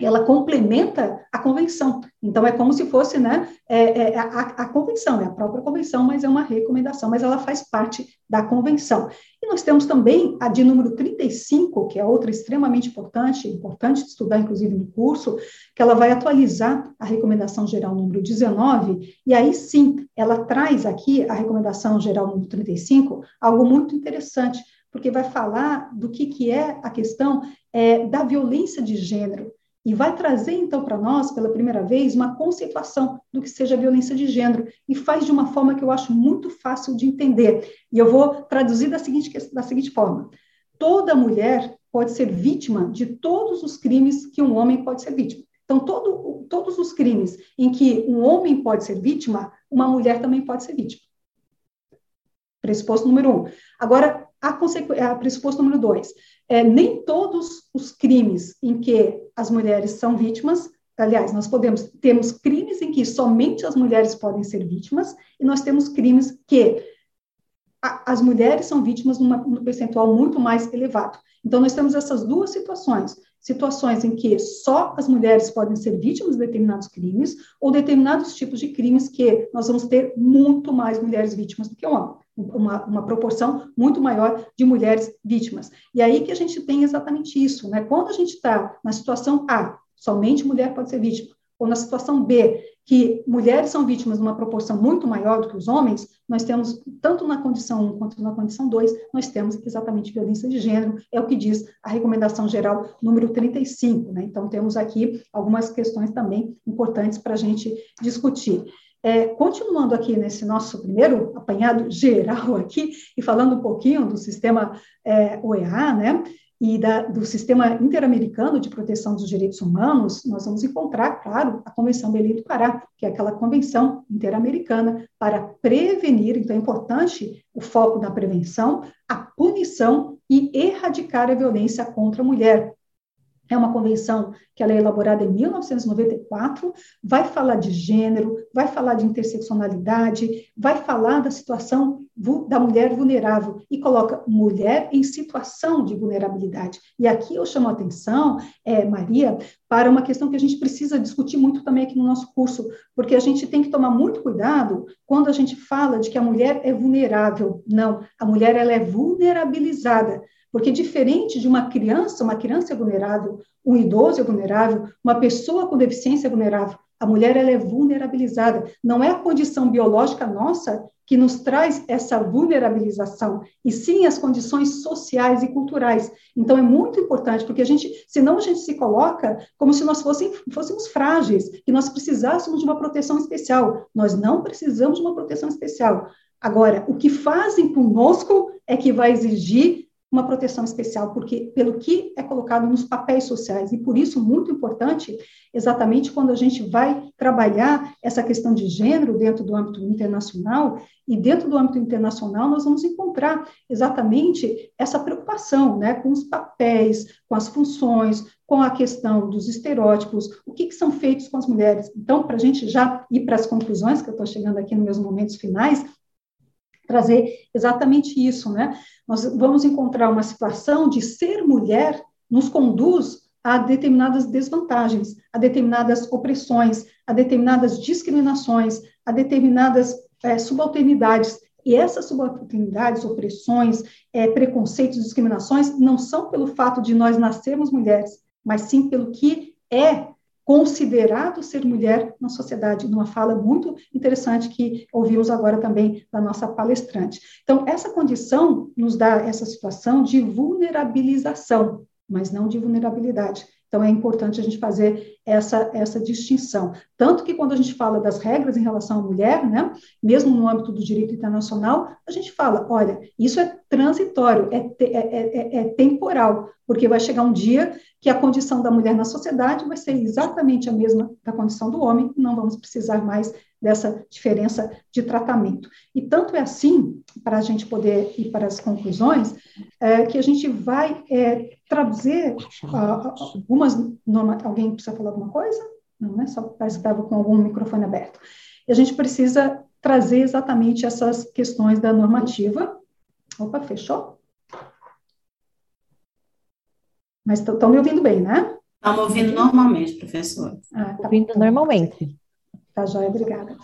ela complementa a convenção. Então, é como se fosse né, é, é a, a, convenção, é a própria convenção, mas é uma recomendação, mas ela faz parte da convenção. E nós temos também a de número 35, que é outra extremamente importante, importante de estudar, inclusive, no curso, que ela vai atualizar a recomendação geral número 19, e aí sim, ela traz aqui, a recomendação geral número 35, algo muito interessante, porque vai falar do que, que é a questão é, da violência de gênero e vai trazer, então, para nós, pela primeira vez, uma conceituação do que seja violência de gênero, e faz de uma forma que eu acho muito fácil de entender. E eu vou traduzir da seguinte, da seguinte forma: toda mulher pode ser vítima de todos os crimes que um homem pode ser vítima. Então, todo, todos os crimes em que um homem pode ser vítima, uma mulher também pode ser vítima. Pressuposto número um. Agora, a, a pressuposto número dois é, nem todos os crimes em que as mulheres são vítimas, aliás, nós podemos temos crimes em que somente as mulheres podem ser vítimas e nós temos crimes que a, as mulheres são vítimas num percentual muito mais elevado. Então nós temos essas duas situações, situações em que só as mulheres podem ser vítimas de determinados crimes ou determinados tipos de crimes que nós vamos ter muito mais mulheres vítimas do que homens uma, uma, proporção muito maior de mulheres vítimas. E aí que a gente tem exatamente isso, né? Quando a gente está na situação A, somente mulher pode ser vítima, ou na situação B, que mulheres são vítimas numa proporção muito maior do que os homens, nós temos, tanto na condição 1 quanto na condição 2, nós temos exatamente violência de gênero, é o que diz a recomendação geral número 35, né? Então, temos aqui algumas questões também importantes para a gente discutir. É, continuando aqui nesse nosso primeiro apanhado geral aqui, e falando um pouquinho do sistema é, OEA, né, e da, do Sistema Interamericano de Proteção dos Direitos Humanos, nós vamos encontrar, claro, a Convenção Belém do Pará, que é aquela convenção interamericana para prevenir, então é importante o foco na prevenção, a punição e erradicar a violência contra a mulher, é uma convenção que ela é elaborada em 1994, vai falar de gênero, vai falar de interseccionalidade, vai falar da situação da mulher vulnerável e coloca mulher em situação de vulnerabilidade. E aqui eu chamo a atenção, é, Maria, para uma questão que a gente precisa discutir muito também aqui no nosso curso, porque a gente tem que tomar muito cuidado quando a gente fala de que a mulher é vulnerável. Não, a mulher ela é vulnerabilizada. Porque diferente de uma criança, uma criança é vulnerável, um idoso é vulnerável, uma pessoa com deficiência é vulnerável, a mulher ela é vulnerabilizada. Não é a condição biológica nossa que nos traz essa vulnerabilização, e sim as condições sociais e culturais. Então é muito importante, porque a gente, senão a gente se coloca como se nós fôssemos frágeis, que nós precisássemos de uma proteção especial. Nós não precisamos de uma proteção especial. Agora, o que fazem conosco é que vai exigir uma proteção especial, porque pelo que é colocado nos papéis sociais, e por isso muito importante, exatamente quando a gente vai trabalhar essa questão de gênero dentro do âmbito internacional, e dentro do âmbito internacional nós vamos encontrar exatamente essa preocupação, né, com os papéis, com as funções, com a questão dos estereótipos, o que, que são feitos com as mulheres. Então, para a gente já ir para as conclusões, que eu estou chegando aqui nos meus momentos finais, trazer exatamente isso, né? Nós vamos encontrar uma situação de ser mulher nos conduz a determinadas desvantagens, a determinadas opressões, a determinadas discriminações, a determinadas é, subalternidades. E essas subalternidades, opressões, é, preconceitos, discriminações não são pelo fato de nós nascermos mulheres, mas sim pelo que é considerado ser mulher na sociedade, numa fala muito interessante que ouvimos agora também da nossa palestrante. Então, essa condição nos dá essa situação de vulnerabilização, mas não de vulnerabilidade. Então, é importante a gente fazer essa, essa distinção. Tanto que, quando a gente fala das regras em relação à mulher, né, mesmo no âmbito do direito internacional, a gente fala: olha, isso é transitório, é, é, é, é temporal, porque vai chegar um dia que a condição da mulher na sociedade vai ser exatamente a mesma da condição do homem, não vamos precisar mais dessa diferença de tratamento. E tanto é assim, para a gente poder ir para as conclusões, é, que a gente vai é, traduzir uh, algumas normas. Alguém precisa falar alguma coisa? Não, né? Só parece que estava com algum microfone aberto. E a gente precisa trazer exatamente essas questões da normativa. Opa, fechou? Mas estão me ouvindo bem, né? Estamos ouvindo normalmente, professor. Ah, tá ouvindo normalmente. Tá, joia, obrigada.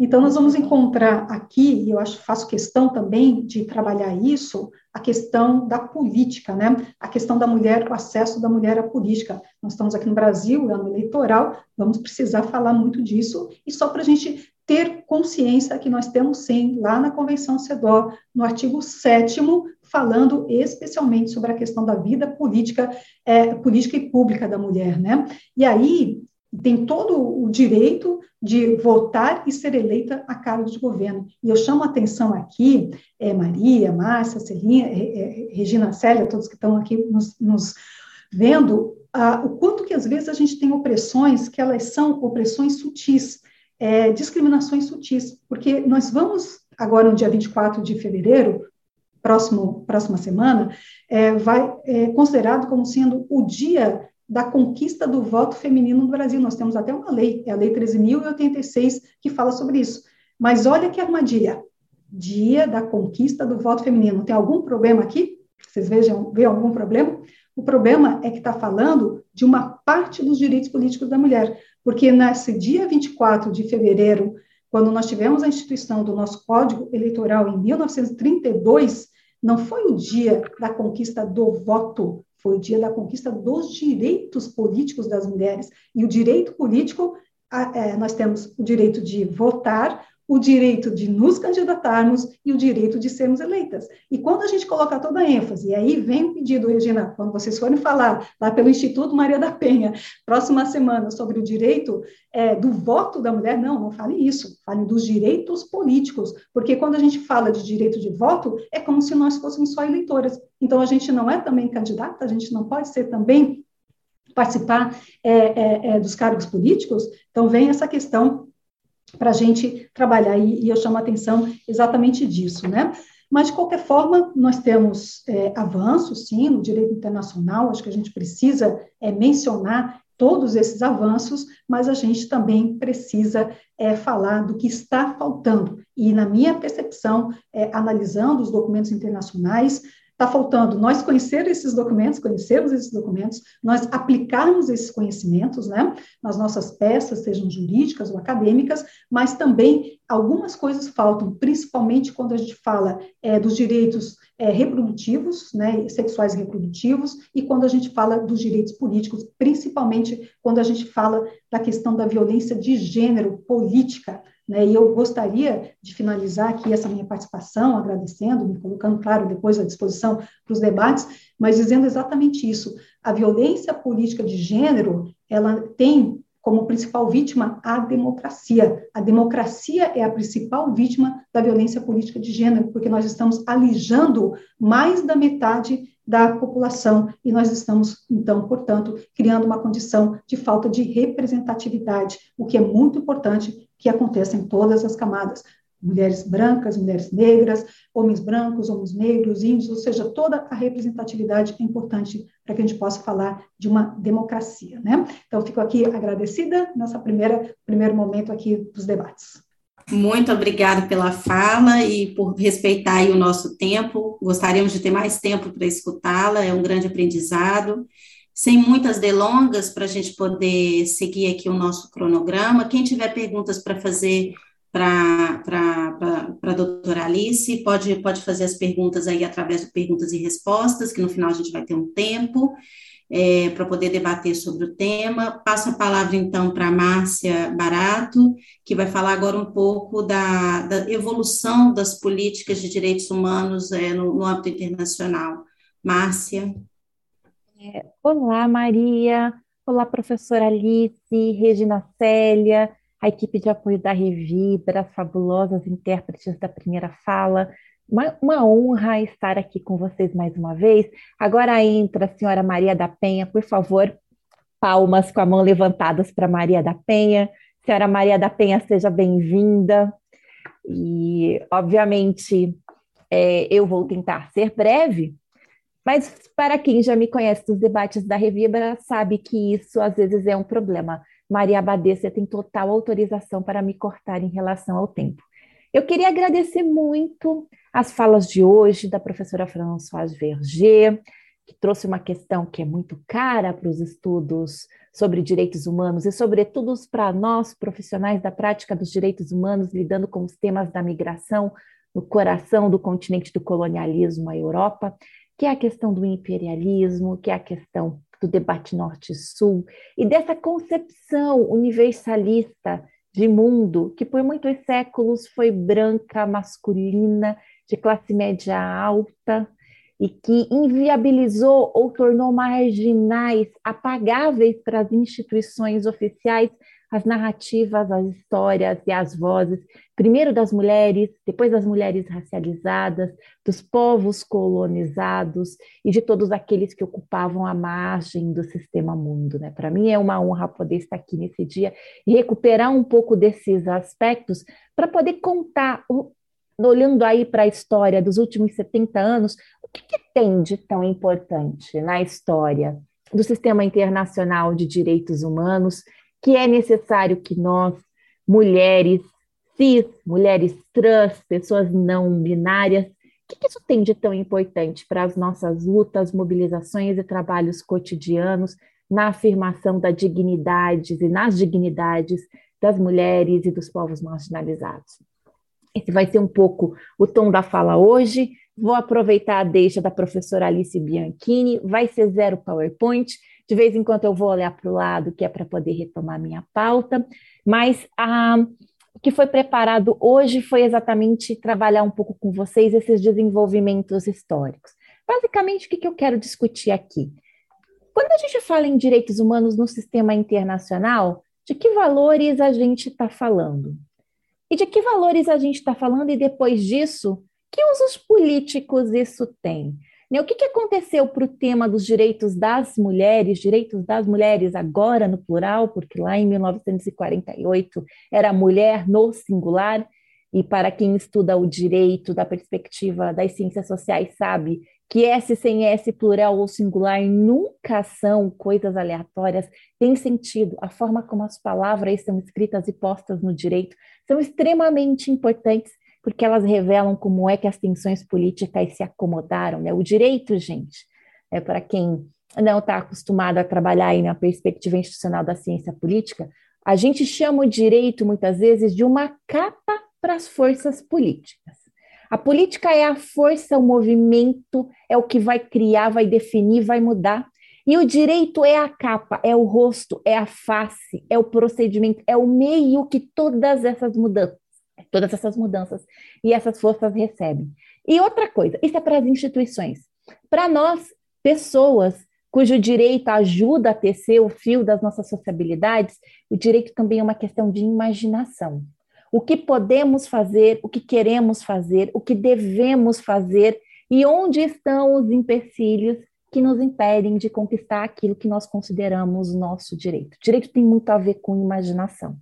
Então, nós vamos encontrar aqui, e eu acho faço questão também de trabalhar isso, a questão da política, né? A questão da mulher, o acesso da mulher à política. Nós estamos aqui no Brasil, ano eleitoral, vamos precisar falar muito disso, e só para a gente ter consciência que nós temos sim, lá na Convenção CEDAW, no artigo 7 falando especialmente sobre a questão da vida política, é, política e pública da mulher, né? E aí tem todo o direito de votar e ser eleita a cargo de governo. E eu chamo a atenção aqui, é, Maria, Márcia, Celinha, é, é, Regina Célia, todos que estão aqui nos, nos vendo, ah, o quanto que às vezes a gente tem opressões que elas são opressões sutis, é, discriminações sutis, porque nós vamos, agora no dia 24 de fevereiro, próximo, próxima semana, é, vai é considerado como sendo o dia da conquista do voto feminino no Brasil. Nós temos até uma lei, é a Lei 13.086, que fala sobre isso. Mas olha que armadilha. Dia da conquista do voto feminino. Tem algum problema aqui? Vocês vejam, vê algum problema? O problema é que está falando de uma parte dos direitos políticos da mulher, porque nesse dia 24 de fevereiro, quando nós tivemos a instituição do nosso Código Eleitoral em 1932, não foi o dia da conquista do voto, foi o dia da conquista dos direitos políticos das mulheres. E o direito político, é, nós temos o direito de votar, o direito de nos candidatarmos e o direito de sermos eleitas. E quando a gente coloca toda a ênfase, e aí vem o pedido, Regina, quando vocês forem falar lá pelo Instituto Maria da Penha, próxima semana, sobre o direito é, do voto da mulher, não, não fale isso, fale dos direitos políticos, porque quando a gente fala de direito de voto, é como se nós fôssemos só eleitoras. Então, a gente não é também candidata, a gente não pode ser também participar é, é, é dos cargos políticos, então vem essa questão para a gente trabalhar, e, e, eu chamo a atenção exatamente disso, né? Mas, de qualquer forma, nós temos é, avanços, sim, no direito internacional, acho que a gente precisa é, mencionar todos esses avanços, mas a gente também precisa é, falar do que está faltando. E, na minha percepção, é, analisando os documentos internacionais, Está faltando nós conhecer esses documentos, conhecermos esses documentos, nós aplicarmos esses conhecimentos, né, nas nossas peças, sejam jurídicas ou acadêmicas, mas também algumas coisas faltam, principalmente quando a gente fala é, dos direitos é, reprodutivos, né, sexuais e reprodutivos, e quando a gente fala dos direitos políticos, principalmente quando a gente fala da questão da violência de gênero política, né? E eu gostaria de finalizar aqui essa minha participação, agradecendo, me colocando, claro, depois à disposição para os debates, mas dizendo exatamente isso. A violência política de gênero, ela tem como principal vítima a democracia. A democracia é a principal vítima da violência política de gênero, porque nós estamos alijando mais da metade da população e nós estamos, então, portanto, criando uma condição de falta de representatividade, o que é muito importante que aconteça em todas as camadas, mulheres brancas, mulheres negras, homens brancos, homens negros, índios, ou seja, toda a representatividade é importante para que a gente possa falar de uma democracia, né? Então, fico aqui agradecida nessa primeira primeiro momento aqui dos debates. Muito obrigada pela fala e por respeitar o nosso tempo. Gostaríamos de ter mais tempo para escutá-la, é um grande aprendizado sem muitas delongas, para a gente poder seguir aqui o nosso cronograma. Quem tiver perguntas para fazer para a doutora Alice, pode, pode fazer as perguntas aí através de perguntas e respostas, que no final a gente vai ter um tempo é, para poder debater sobre o tema. Passo a palavra, então, para a Márcia Barato, que vai falar agora um pouco da, da evolução das políticas de direitos humanos é, no, no âmbito internacional. Márcia. É, olá, Maria. Olá, professora Alice, Regina Célia, a equipe de apoio da Revibra, as fabulosas intérpretes da primeira fala. Uma, uma, honra estar aqui com vocês mais uma vez. Agora entra a senhora Maria da Penha, por favor, palmas com a mão levantadas para Maria da Penha. Senhora Maria da Penha, seja bem-vinda. E, obviamente, é, eu vou tentar ser breve, mas para quem já me conhece dos debates da Revibra, sabe que isso às vezes é um problema. Maria Abadesa tem total autorização para me cortar em relação ao tempo. Eu queria agradecer muito as falas de hoje da professora Françoise Verger, que trouxe uma questão que é muito cara para os estudos sobre direitos humanos e, sobretudo, para nós, profissionais da prática dos direitos humanos, lidando com os temas da migração no coração do continente do colonialismo, a Europa, que é a questão do imperialismo, que é a questão do debate norte-sul e dessa concepção universalista de mundo que por muitos séculos foi branca, masculina, de classe média alta e que inviabilizou ou tornou marginais, apagáveis para as instituições oficiais as narrativas, as histórias e as vozes, primeiro das mulheres, depois das mulheres racializadas, dos povos colonizados e de todos aqueles que ocupavam a margem do sistema mundo. Né? Para mim é uma honra poder estar aqui nesse dia e recuperar um pouco desses aspectos para poder contar, olhando aí para a história dos últimos 70 anos, o que, que tem de tão importante na história do sistema internacional de direitos humanos que é necessário que nós, mulheres cis, mulheres trans, pessoas não binárias, o que isso tem de tão importante para as nossas lutas, mobilizações e trabalhos cotidianos na afirmação da dignidade e nas dignidades das mulheres e dos povos marginalizados? Esse vai ser um pouco o tom da fala hoje. Vou aproveitar a deixa da professora Alice Bianchini, vai ser zero PowerPoint, de vez em quando eu vou olhar para o lado, que é para poder retomar minha pauta, mas ah, o que foi preparado hoje foi exatamente trabalhar um pouco com vocês esses desenvolvimentos históricos. Basicamente, o que, que eu quero discutir aqui? Quando a gente fala em direitos humanos no sistema internacional, de que valores a gente está falando? E de que valores a gente está falando, e depois disso, que usos políticos isso tem? Né, o que, que aconteceu para o tema dos direitos das mulheres, direitos das mulheres agora no plural, porque lá em 1948 era mulher no singular, e para quem estuda o direito da perspectiva das ciências sociais sabe que S sem S, plural ou singular, nunca são coisas aleatórias, tem sentido. A forma como as palavras são escritas e postas no direito são extremamente importantes porque elas revelam como é que as tensões políticas se acomodaram. Né? O direito, gente, é para quem não está acostumado a trabalhar aí na perspectiva institucional da ciência política, a gente chama o direito, muitas vezes, de uma capa para as forças políticas. A política é a força, o movimento, é o que vai criar, vai definir, vai mudar. E o direito é a capa, é o rosto, é a face, é o procedimento, é o meio que todas essas mudanças todas essas mudanças e essas forças recebem. E outra coisa, isso é para as instituições. Para nós, pessoas cujo direito ajuda a tecer o fio das nossas sociabilidades, o direito também é uma questão de imaginação. O que podemos fazer, o que queremos fazer, o que devemos fazer e onde estão os empecilhos que nos impedem de conquistar aquilo que nós consideramos nosso direito. Direito tem muito a ver com imaginação.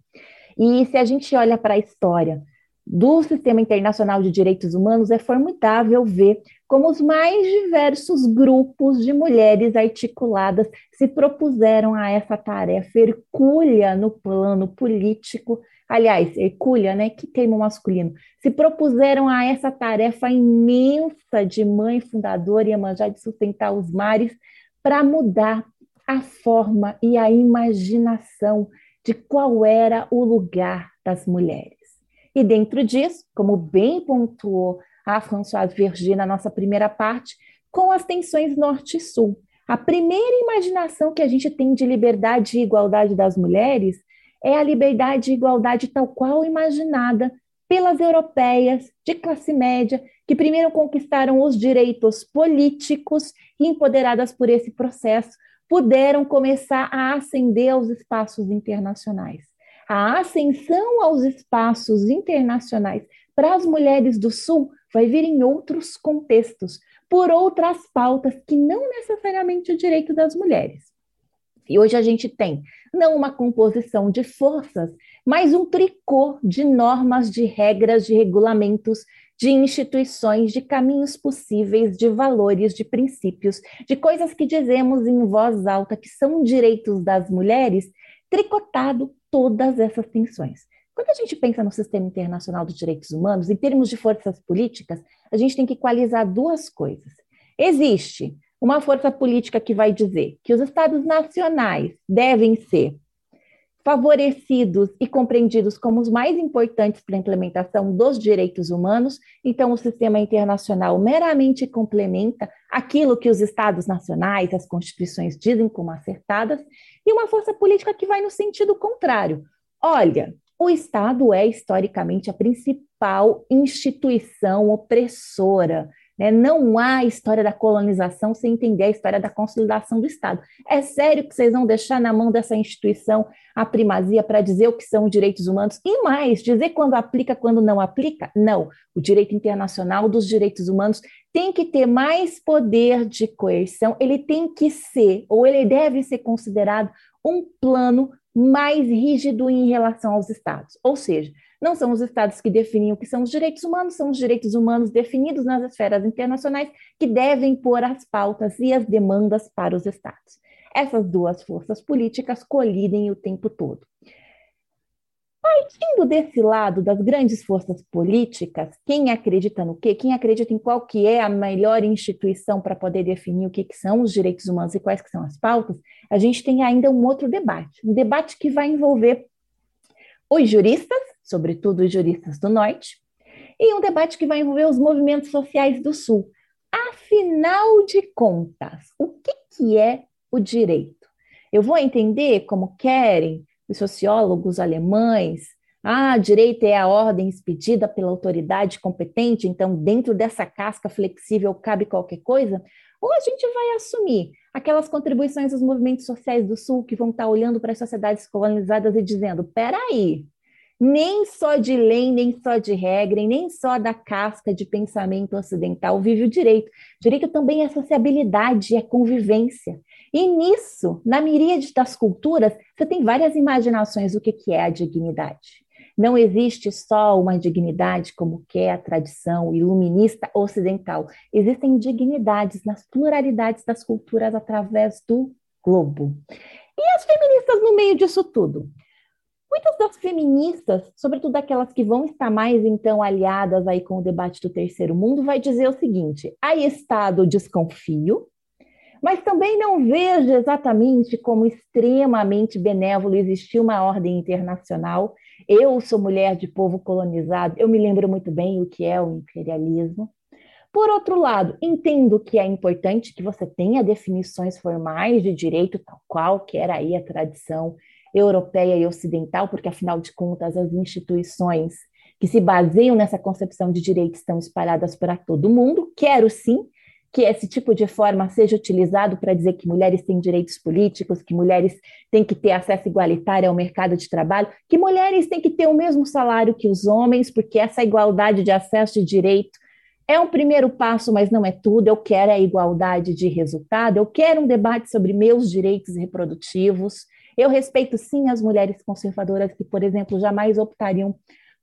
E se a gente olha para a história do sistema internacional de direitos humanos, é formidável ver como os mais diversos grupos de mulheres articuladas se propuseram a essa tarefa hercúlea no plano político. Aliás, hercúlea, né? Que termo masculino. Se propuseram a essa tarefa imensa de mãe fundadora e Iemanjá de sustentar os mares para mudar a forma e a imaginação de qual era o lugar das mulheres. E dentro disso, como bem pontuou a Françoise Verger na nossa primeira parte, com as tensões norte e sul. A primeira imaginação que a gente tem de liberdade e igualdade das mulheres é a liberdade e igualdade tal qual imaginada pelas europeias de classe média, que primeiro conquistaram os direitos políticos e, empoderadas por esse processo, puderam começar a ascender aos espaços internacionais a ascensão aos espaços internacionais para as mulheres do Sul vai vir em outros contextos, por outras pautas que não necessariamente o direito das mulheres. E hoje a gente tem não uma composição de forças, mas um tricô de normas, de regras, de regulamentos, de instituições, de caminhos possíveis, de valores, de princípios, de coisas que dizemos em voz alta que são direitos das mulheres, tricotado todas essas tensões. Quando a gente pensa no sistema internacional dos direitos humanos, em termos de forças políticas, a gente tem que equalizar duas coisas. Existe uma força política que vai dizer que os estados nacionais devem ser favorecidos e compreendidos como os mais importantes para a implementação dos direitos humanos, então o sistema internacional meramente complementa aquilo que os estados nacionais, as constituições dizem como acertadas, e uma força política que vai no sentido contrário. Olha, o Estado é historicamente a principal instituição opressora né? Não há história da colonização sem entender a história da consolidação do Estado. É sério que vocês vão deixar na mão dessa instituição a primazia para dizer o que são direitos humanos? E mais, dizer quando aplica, quando não aplica? Não. O direito internacional dos direitos humanos tem que ter mais poder de coerção, ele tem que ser, ou ele deve ser considerado um plano mais rígido em relação aos Estados. Ou seja, não são os estados que definem o que são os direitos humanos, são os direitos humanos definidos nas esferas internacionais que devem pôr as pautas e as demandas para os estados. Essas duas forças políticas colidem o tempo todo. Partindo desse lado das grandes forças políticas, quem acredita no quê? Quem acredita em qual que é a melhor instituição para poder definir o que, que são os direitos humanos e quais que são as pautas, a gente tem ainda um outro debate, um debate que vai envolver os juristas sobretudo os juristas do Norte, e um debate que vai envolver os movimentos sociais do Sul. Afinal de contas, o que, que é o direito? Eu vou entender como querem os sociólogos alemães. Ah, direito é a ordem expedida pela autoridade competente, então dentro dessa casca flexível cabe qualquer coisa? Ou a gente vai assumir aquelas contribuições dos movimentos sociais do Sul que vão estar olhando para as sociedades colonizadas e dizendo: peraí, nem só de lei, nem só de regra, nem só da casca de pensamento ocidental vive o direito. Direito também é sociabilidade, é convivência. E nisso, na miríade das culturas, você tem várias imaginações do que é a dignidade. Não existe só uma dignidade como que é a tradição iluminista ocidental. Existem dignidades nas pluralidades das culturas através do globo. E as feministas no meio disso tudo? Muitas das feministas, sobretudo aquelas que vão estar mais então aliadas aí com o debate do terceiro mundo, vai dizer o seguinte: aí está do desconfio, mas também não vejo exatamente como extremamente benévolo existir uma ordem internacional. Eu sou mulher de povo colonizado, eu me lembro muito bem o que é o imperialismo. Por outro lado, entendo que é importante que você tenha definições formais de direito, tal qual que era aí a tradição europeia e ocidental, porque afinal de contas as instituições que se baseiam nessa concepção de direito estão espalhadas para todo mundo. Quero sim que esse tipo de forma seja utilizado para dizer que mulheres têm direitos políticos, que mulheres têm que ter acesso igualitário ao mercado de trabalho, que mulheres têm que ter o mesmo salário que os homens, porque essa igualdade de acesso de direito é um primeiro passo, mas não é tudo. Eu quero a igualdade de resultado, eu quero um debate sobre meus direitos reprodutivos, eu respeito sim as mulheres conservadoras que, por exemplo, jamais optariam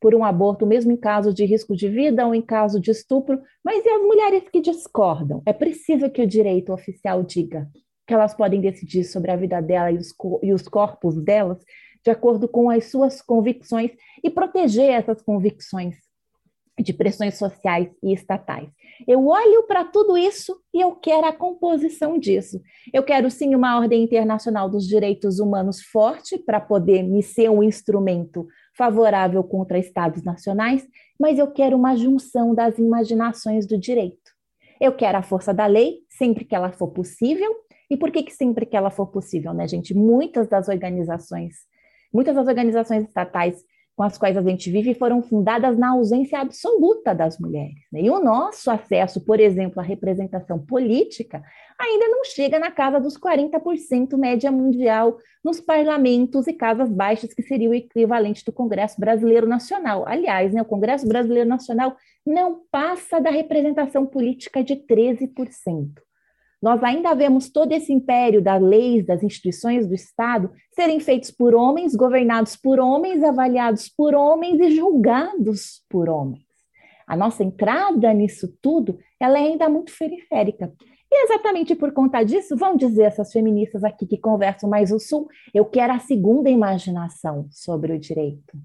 por um aborto, mesmo em caso de risco de vida ou em caso de estupro, mas e as mulheres que discordam? É preciso que o direito oficial diga que elas podem decidir sobre a vida dela e os, e os corpos delas de acordo com as suas convicções e proteger essas convicções de pressões sociais e estatais. Eu olho para tudo isso e eu quero a composição disso. Eu quero sim uma ordem internacional dos direitos humanos forte para poder me ser um instrumento favorável contra estados nacionais, mas eu quero uma junção das imaginações do direito. Eu quero a força da lei sempre que ela for possível. E por que, que sempre que ela for possível, né, gente? Muitas das organizações, muitas das organizações estatais com as quais a gente vive foram fundadas na ausência absoluta das mulheres. Né? E o nosso acesso, por exemplo, à representação política ainda não chega na casa dos 40% média mundial nos parlamentos e casas baixas, que seria o equivalente do Congresso Brasileiro Nacional. Aliás, né, o Congresso Brasileiro Nacional não passa da representação política de 13%. Nós ainda vemos todo esse império das leis, das instituições do Estado serem feitos por homens, governados por homens, avaliados por homens e julgados por homens. A nossa entrada nisso tudo, ela é ainda muito periférica. E exatamente por conta disso, vão dizer essas feministas aqui que conversam mais o Sul, eu quero a segunda imaginação sobre o direito.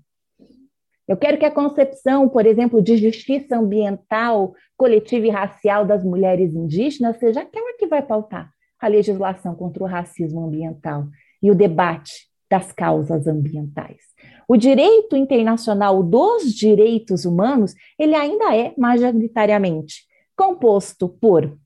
Eu quero que a concepção, por exemplo, de justiça ambiental, coletiva e racial das mulheres indígenas seja aquela que vai pautar a legislação contra o racismo ambiental e o debate das causas ambientais. O direito internacional dos direitos humanos, ele ainda é majoritariamente composto por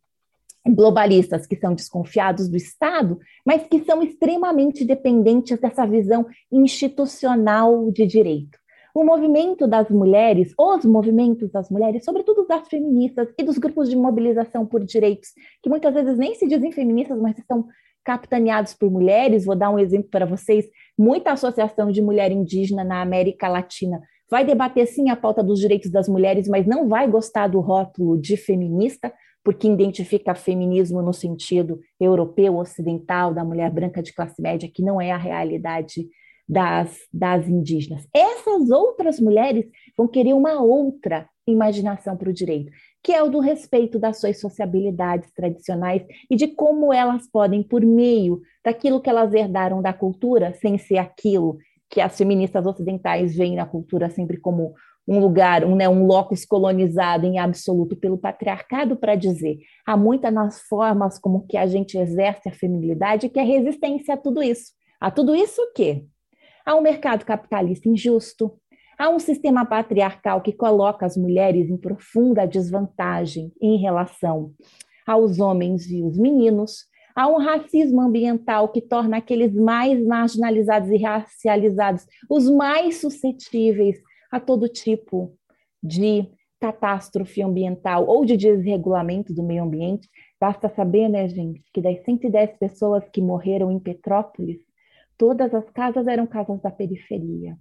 globalistas que são desconfiados do Estado, mas que são extremamente dependentes dessa visão institucional de direito o movimento das mulheres, os movimentos das mulheres, sobretudo das feministas e dos grupos de mobilização por direitos, que muitas vezes nem se dizem feministas, mas estão capitaneados por mulheres. Vou dar um exemplo para vocês: muita associação de mulher indígena na América Latina vai debater sim a pauta dos direitos das mulheres, mas não vai gostar do rótulo de feminista, porque identifica feminismo no sentido europeu, ocidental, da mulher branca de classe média, que não é a realidade das, das indígenas. Essas outras mulheres vão querer uma outra imaginação para o direito, que é o do respeito das suas sociabilidades tradicionais e de como elas podem, por meio daquilo que elas herdaram da cultura, sem ser aquilo que as feministas ocidentais veem na cultura sempre como um lugar, um, né, um locus colonizado em absoluto pelo patriarcado para dizer há muitas nas formas como que a gente exerce a feminilidade que é resistência a tudo isso. A tudo isso o quê? Há um mercado capitalista injusto, há um sistema patriarcal que coloca as mulheres em profunda desvantagem em relação aos homens e os meninos, há um racismo ambiental que torna aqueles mais marginalizados e racializados os mais suscetíveis a todo tipo de catástrofe ambiental ou de desregulamento do meio ambiente. Basta saber, né, gente, que das 110 pessoas que morreram em Petrópolis, todas as casas eram casas da periferia.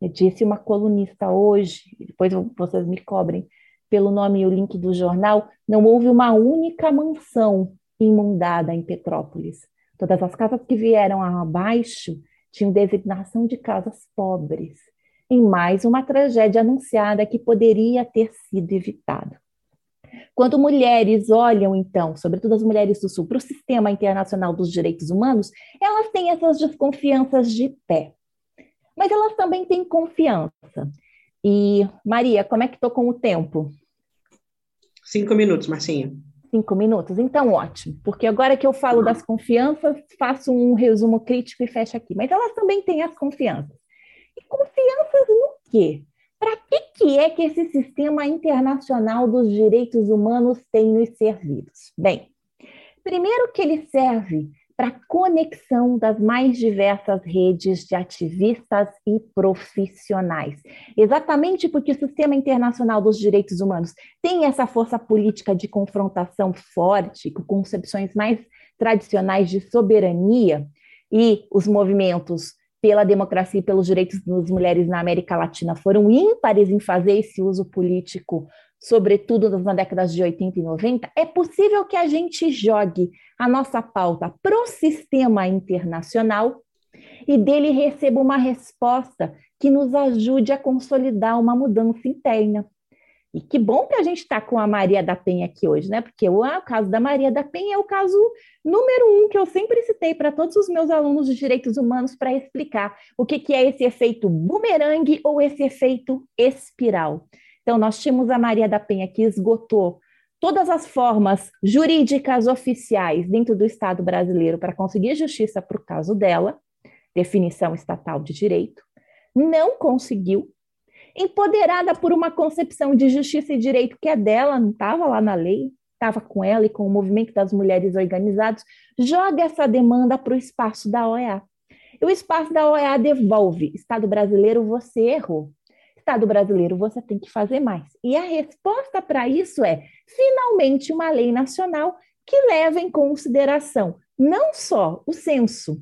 Eu disse uma colunista hoje, depois vocês me cobrem pelo nome e o link do jornal, não houve uma única mansão imundada em Petrópolis. Todas as casas que vieram abaixo tinham designação de casas pobres, em mais uma tragédia anunciada que poderia ter sido evitada. Quando mulheres olham, então, sobretudo as mulheres do Sul, para o sistema internacional dos direitos humanos, elas têm essas desconfianças de pé. Mas elas também têm confiança. E, Maria, como é que estou com o tempo? Cinco minutos, Marcinha. Cinco minutos? Então, ótimo. Porque agora que eu falo das confianças, faço um resumo crítico e fecho aqui. Mas elas também têm as confianças. E confianças no quê? Para que, que é que esse sistema internacional dos direitos humanos tem nos servidos? Bem, primeiro que ele serve para conexão das mais diversas redes de ativistas e profissionais. Exatamente porque o sistema internacional dos direitos humanos tem essa força política de confrontação forte, com concepções mais tradicionais de soberania, e os movimentos pela democracia e pelos direitos das mulheres na América Latina foram ímpares em fazer esse uso político, sobretudo nas décadas de 80 e 90, é possível que a gente jogue a nossa pauta para o sistema internacional e dele receba uma resposta que nos ajude a consolidar uma mudança interna. E que bom que a gente está com a Maria da Penha aqui hoje, né? Porque o, o caso da Maria da Penha é o caso número um que eu sempre citei para todos os meus alunos de direitos humanos para explicar o que, que é esse efeito bumerangue ou esse efeito espiral. Então, nós tínhamos a Maria da Penha que esgotou todas as formas jurídicas oficiais dentro do Estado brasileiro para conseguir justiça para o caso dela, definição estatal de direito, não conseguiu, empoderada por uma concepção de justiça e direito que é dela, não estava lá na lei, estava com ela e com o movimento das mulheres organizadas, joga essa demanda para o espaço da OEA. E o espaço da OEA devolve: Estado brasileiro, você errou. Estado brasileiro, você tem que fazer mais. E a resposta para isso é, finalmente, uma lei nacional que leva em consideração não só o senso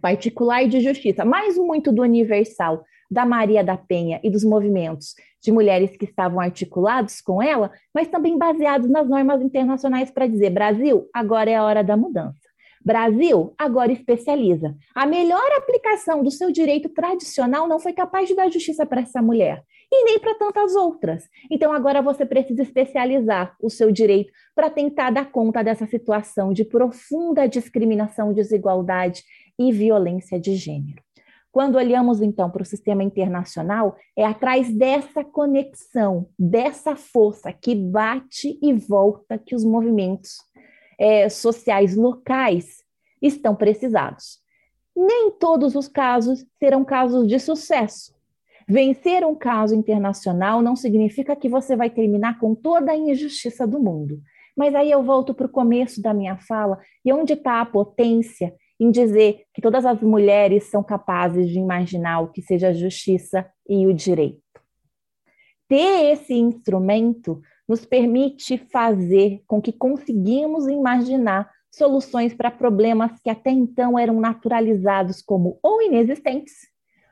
particular e de justiça, mas muito do universal, da Maria da Penha e dos movimentos de mulheres que estavam articulados com ela, mas também baseados nas normas internacionais para dizer: Brasil, agora é a hora da mudança. Brasil agora especializa. A melhor aplicação do seu direito tradicional não foi capaz de dar justiça para essa mulher e nem para tantas outras. Então agora você precisa especializar o seu direito para tentar dar conta dessa situação de profunda discriminação, desigualdade e violência de gênero. Quando olhamos então para o sistema internacional, é atrás dessa conexão, dessa força que bate e volta que os movimentos é, sociais locais estão precisados. Nem todos os casos serão casos de sucesso. Vencer um caso internacional não significa que você vai terminar com toda a injustiça do mundo. Mas aí eu volto para o começo da minha fala, e onde está a potência em dizer que todas as mulheres são capazes de imaginar o que seja a justiça e o direito. Ter esse instrumento nos permite fazer com que conseguimos imaginar soluções para problemas que até então eram naturalizados como ou inexistentes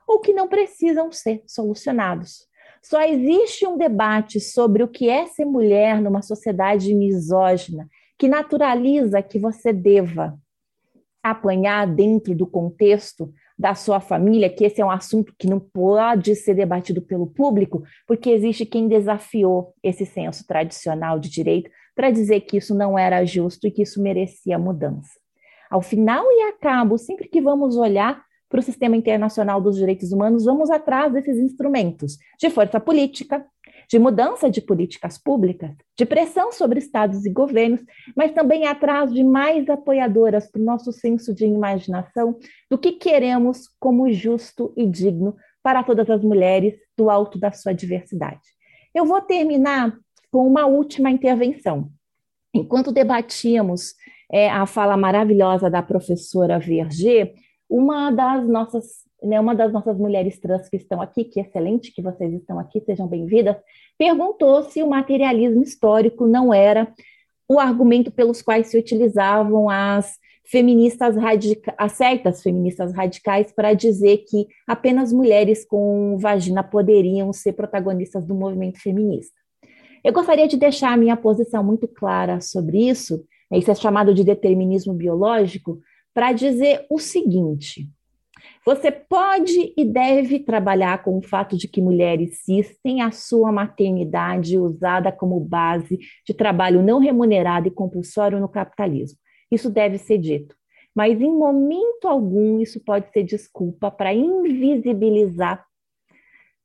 ou que não precisam ser solucionados. Só existe um debate sobre o que é ser mulher numa sociedade misógina que naturaliza que você deva apanhar dentro do contexto da sua família, que esse é um assunto que não pode ser debatido pelo público, porque existe quem desafiou esse senso tradicional de direito para dizer que isso não era justo e que isso merecia mudança. Ao final e a cabo, sempre que vamos olhar para o sistema internacional dos direitos humanos, vamos atrás desses instrumentos de força política, de mudança de políticas públicas, de pressão sobre estados e governos, mas também atrás de mais apoiadoras para o nosso senso de imaginação do que queremos como justo e digno para todas as mulheres do alto da sua diversidade. Eu vou terminar com uma última intervenção. Enquanto debatíamos é, a fala maravilhosa da professora Verger, uma das nossas né, uma das nossas mulheres trans que estão aqui, que excelente que vocês estão aqui, sejam bem-vindas, perguntou se o materialismo histórico não era o argumento pelos quais se utilizavam as feministas radicais, as certas feministas radicais para dizer que apenas mulheres com vagina poderiam ser protagonistas do movimento feminista. Eu gostaria de deixar a minha posição muito clara sobre isso, né, isso é chamado de determinismo biológico, para dizer o seguinte: você pode e deve trabalhar com o fato de que mulheres cis têm a sua maternidade usada como base de trabalho não remunerado e compulsório no capitalismo. Isso deve ser dito. Mas em momento algum isso pode ser desculpa para invisibilizar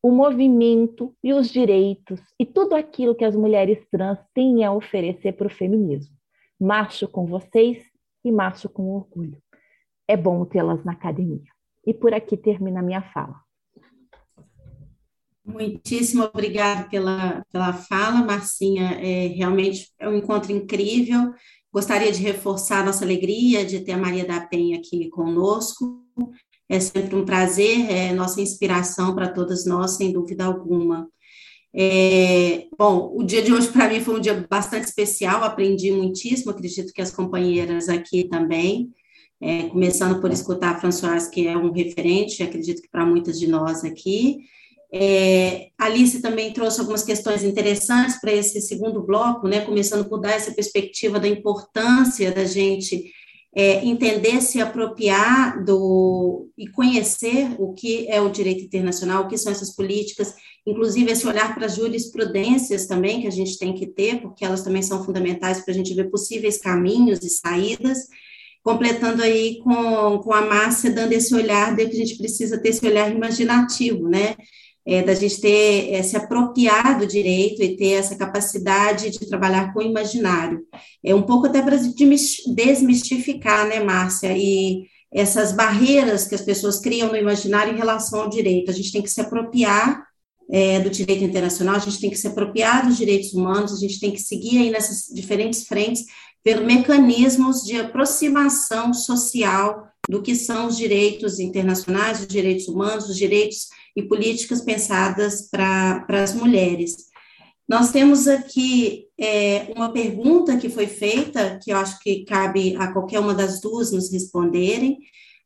o movimento e os direitos e tudo aquilo que as mulheres trans têm a oferecer para o feminismo. Marcho com vocês e marcho com orgulho. É bom tê-las na academia. E por aqui termina a minha fala. Muitíssimo obrigada pela, pela fala, Marcinha. É, realmente é um encontro incrível. Gostaria de reforçar nossa alegria de ter a Maria da Penha aqui conosco. É sempre um prazer, é nossa inspiração para todas nós, sem dúvida alguma. É, bom, o dia de hoje para mim foi um dia bastante especial, aprendi muitíssimo, acredito que as companheiras aqui também é, começando por escutar a Françoise, que é um referente, acredito que para muitas de nós aqui. É, Alice também trouxe algumas questões interessantes para esse segundo bloco, né, começando por dar essa perspectiva da importância da gente é, entender, se apropriar do e conhecer o que é o direito internacional, o que são essas políticas, inclusive esse olhar para as jurisprudências também que a gente tem que ter, porque elas também são fundamentais para a gente ver possíveis caminhos e saídas completando aí com, com a Márcia, dando esse olhar de que a gente precisa ter esse olhar imaginativo, né? É, da gente ter é, se apropriar do direito e ter essa capacidade de trabalhar com o imaginário. É um pouco até para desmistificar, né, Márcia, e essas barreiras que as pessoas criam no imaginário em relação ao direito. A gente tem que se apropriar é, do direito internacional, a gente tem que se apropriar dos direitos humanos, a gente tem que seguir aí nessas diferentes frentes pelo mecanismos de aproximação social do que são os direitos internacionais, os direitos humanos, os direitos e políticas pensadas para as mulheres. Nós temos aqui é, uma pergunta que foi feita, que eu acho que cabe a qualquer uma das duas nos responderem.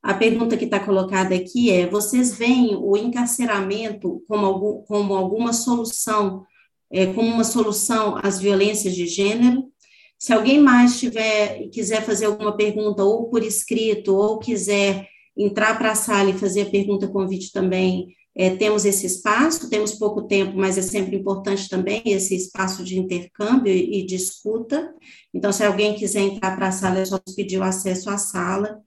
A pergunta que está colocada aqui é: vocês veem o encarceramento como, algum, como alguma solução, é, como uma solução às violências de gênero? Se alguém mais tiver quiser fazer alguma pergunta, ou por escrito, ou quiser entrar para a sala e fazer a pergunta convite também, é, temos esse espaço, temos pouco tempo, mas é sempre importante também esse espaço de intercâmbio e, e de escuta. Então, se alguém quiser entrar para a sala, é só pedir o acesso à sala.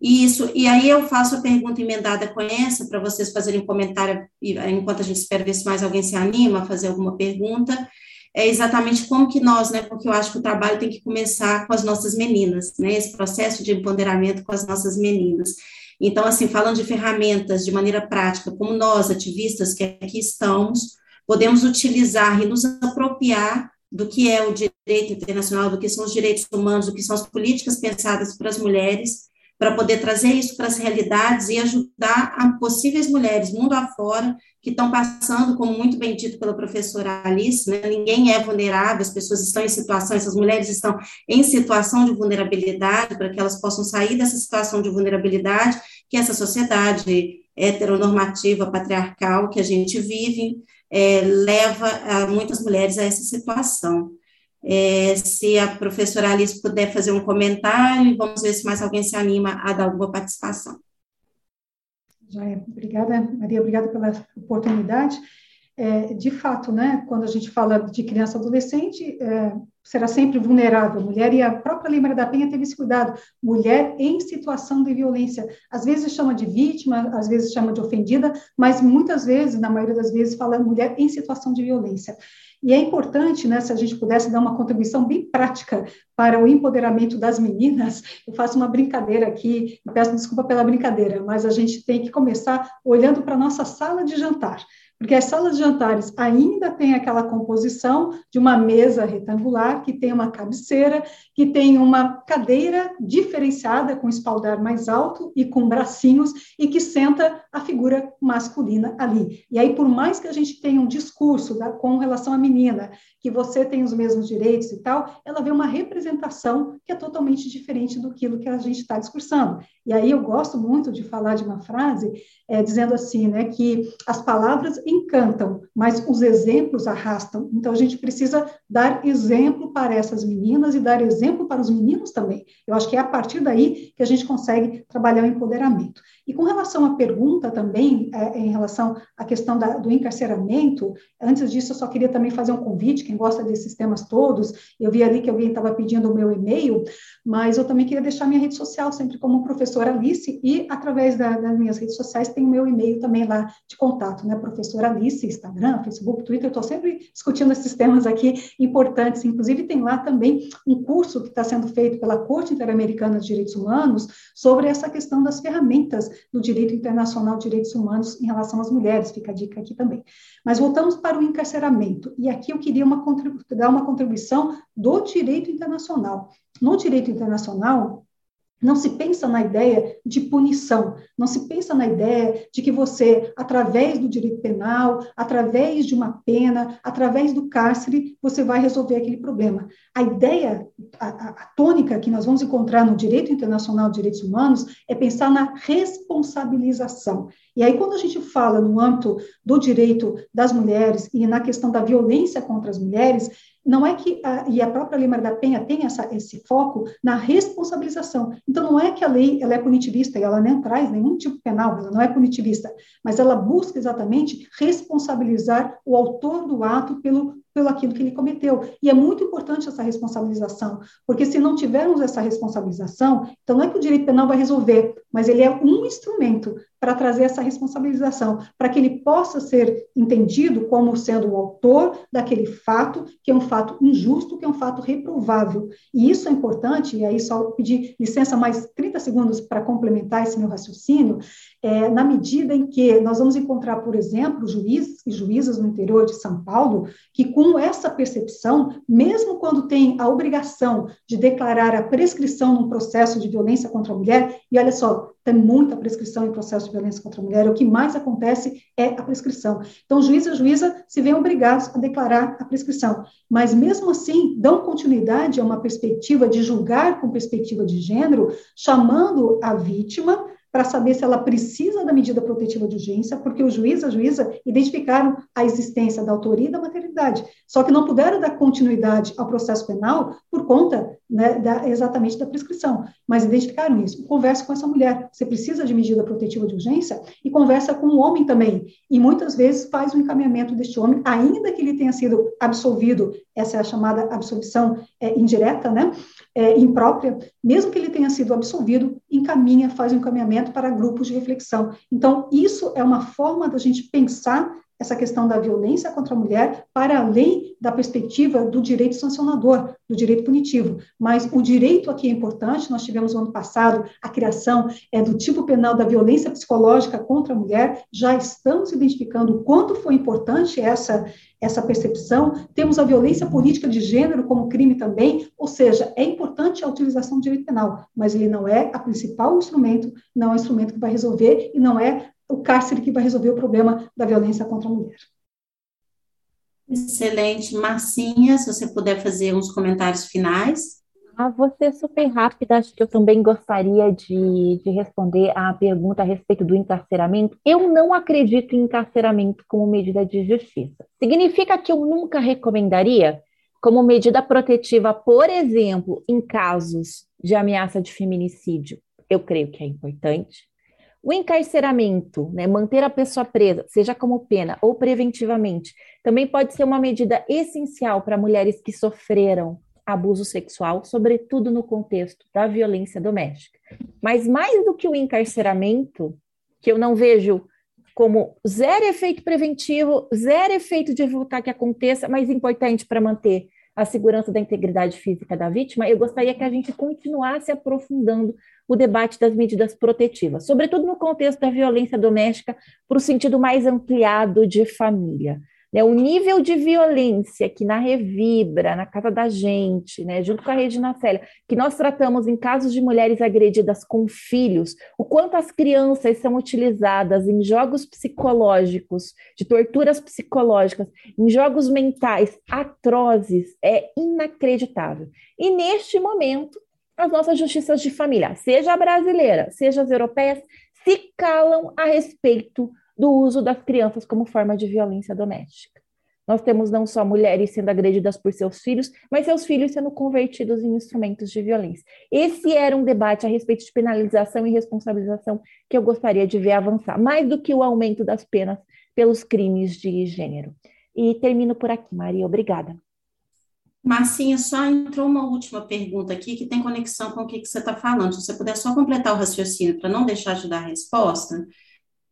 E isso, e aí eu faço a pergunta emendada com essa, para vocês fazerem comentário, enquanto a gente espera ver se mais alguém se anima a fazer alguma pergunta, é exatamente como que nós, né, porque eu acho que o trabalho tem que começar com as nossas meninas, né, esse processo de empoderamento com as nossas meninas. Então, assim, falando de ferramentas de maneira prática, como nós, ativistas que aqui estamos, podemos utilizar e nos apropriar do que é o direito internacional, do que são os direitos humanos, do que são as políticas pensadas para as mulheres, para poder trazer isso para as realidades e ajudar a possíveis mulheres mundo afora que estão passando, como muito bem dito pela professora Alice, né, ninguém é vulnerável, as pessoas estão em situação, essas mulheres estão em situação de vulnerabilidade, para que elas possam sair dessa situação de vulnerabilidade que essa sociedade heteronormativa, patriarcal que a gente vive, é, leva muitas mulheres a essa situação. É, se a professora Alice puder fazer um comentário, vamos ver se mais alguém se anima a dar alguma participação. Obrigada, Maria, obrigada pela oportunidade. É, de fato, né, quando a gente fala de criança adolescente, é, será sempre vulnerável, mulher, e a própria Lima da Penha teve esse cuidado, mulher em situação de violência, às vezes chama de vítima, às vezes chama de ofendida, mas muitas vezes, na maioria das vezes, fala mulher em situação de violência. E é importante, né, se a gente pudesse dar uma contribuição bem prática para o empoderamento das meninas, eu faço uma brincadeira aqui, peço desculpa pela brincadeira, mas a gente tem que começar olhando para a nossa sala de jantar porque as salas de jantares ainda têm aquela composição de uma mesa retangular, que tem uma cabeceira, que tem uma cadeira diferenciada, com espaldar mais alto e com bracinhos, e que senta a figura masculina ali. E aí, por mais que a gente tenha um discurso da, com relação à menina, que você tem os mesmos direitos e tal, ela vê uma representação que é totalmente diferente do que a gente está discursando. E aí eu gosto muito de falar de uma frase é, dizendo assim, né, que as palavras encantam, mas os exemplos arrastam. Então a gente precisa dar exemplo para essas meninas e dar exemplo para os meninos também. Eu acho que é a partir daí que a gente consegue trabalhar o empoderamento. E com relação à pergunta também, é, em relação à questão da, do encarceramento, antes disso eu só queria também fazer um convite, quem gosta desses temas todos, eu vi ali que alguém estava pedindo o meu e-mail, mas eu também queria deixar minha rede social sempre como professora Alice, e através da, das minhas redes sociais tem o meu e-mail também lá de contato, né, professora Alice, Instagram, Facebook, Twitter, eu estou sempre discutindo esses temas aqui importantes, inclusive tem lá também um curso que está sendo feito pela Corte Interamericana de Direitos Humanos sobre essa questão das ferramentas do direito internacional de direitos humanos em relação às mulheres, fica a dica aqui também. Mas voltamos para o encarceramento, e aqui eu queria uma dar uma contribuição do direito internacional. No direito internacional, não se pensa na ideia de punição, não se pensa na ideia de que você, através do direito penal, através de uma pena, através do cárcere, você vai resolver aquele problema. A ideia, a, a, tônica que nós vamos encontrar no direito internacional de direitos humanos é pensar na responsabilização. E aí, quando a gente fala no âmbito do direito das mulheres e na questão da violência contra as mulheres, não é que, a, e a própria Lei Maria da Penha tem essa, esse foco na responsabilização. Então, não é que a lei ela é punitivista e ela nem traz nenhum tipo penal, ela não é punitivista, mas ela busca exatamente responsabilizar o autor do ato pelo pelo aquilo que ele cometeu. E é muito importante essa responsabilização, porque se não tivermos essa responsabilização, então não é que o direito penal vai resolver, mas ele é um instrumento para trazer essa responsabilização, para que ele possa ser entendido como sendo o autor daquele fato, que é um fato injusto, que é um fato reprovável. E isso é importante, e aí só pedir licença mais 30 segundos para complementar esse meu raciocínio, é, na medida em que nós vamos encontrar, por exemplo, juízes e juízas no interior de São Paulo, que com essa percepção, mesmo quando tem a obrigação de declarar a prescrição num processo de violência contra a mulher, e olha só, tem muita prescrição em processo de violência contra a mulher, o que mais acontece é a prescrição. Então, juiz e juíza se veem obrigados a declarar a prescrição, mas mesmo assim dão continuidade a uma perspectiva de julgar com perspectiva de gênero, chamando a vítima para saber se ela precisa da medida protetiva de urgência, porque o juiz, a juíza, identificaram a existência da autoria e da maternidade, só que não puderam dar continuidade ao processo penal por conta né, da, exatamente da prescrição, mas identificaram isso. Conversa com essa mulher, você precisa de medida protetiva de urgência, e conversa com o homem também, e muitas vezes faz o encaminhamento deste homem, ainda que ele tenha sido absolvido, essa é a chamada absolvição é, indireta, né, é, imprópria, mesmo que ele tenha sido absolvido, encaminha, faz um encaminhamento para grupos de reflexão. Então, isso é uma forma da gente pensar essa questão da violência contra a mulher para além da perspectiva do direito sancionador, do direito punitivo. Mas o direito aqui é importante, nós tivemos no ano passado a criação é, do tipo penal da violência psicológica contra a mulher, já estamos identificando o quanto foi importante essa, essa percepção, temos a violência política de gênero como crime também, ou seja, é importante a utilização do direito penal, mas ele não é a principal instrumento, não é o instrumento que vai resolver e não é o cárcere que vai resolver o problema da violência contra a mulher. Excelente. Marcinha, se você puder fazer uns comentários finais. Ah, vou ser super rápida, acho que eu também gostaria de, de responder à pergunta a respeito do encarceramento. Eu não acredito em encarceramento como medida de justiça. Significa que eu nunca recomendaria como medida protetiva, por exemplo, em casos de ameaça de feminicídio. Eu creio que é importante. O encarceramento, né, manter a pessoa presa, seja como pena ou preventivamente, também pode ser uma medida essencial para mulheres que sofreram abuso sexual, sobretudo no contexto da violência doméstica. Mas mais do que o encarceramento, que eu não vejo como zero efeito preventivo, zero efeito de evitar que aconteça, mas importante para manter a segurança da integridade física da vítima, eu gostaria que a gente continuasse aprofundando o debate das medidas protetivas, sobretudo no contexto da violência doméstica, para o sentido mais ampliado de família. Né, o nível de violência que na Revibra, na casa da gente, né, junto com a Regina Célia, que nós tratamos em casos de mulheres agredidas com filhos, o quanto as crianças são utilizadas em jogos psicológicos, de torturas psicológicas, em jogos mentais atrozes, é inacreditável. E neste momento, as nossas justiças de família, seja brasileira, seja as europeias, se calam a respeito do uso das crianças como forma de violência doméstica. Nós temos não só mulheres sendo agredidas por seus filhos, mas seus filhos sendo convertidos em instrumentos de violência. Esse era um debate a respeito de penalização e responsabilização que eu gostaria de ver avançar, mais do que o aumento das penas pelos crimes de gênero. E termino por aqui, Maria. Obrigada. Marcinha, só entrou uma última pergunta aqui que tem conexão com o que, que você está falando. Se você puder só completar o raciocínio para não deixar de dar a resposta,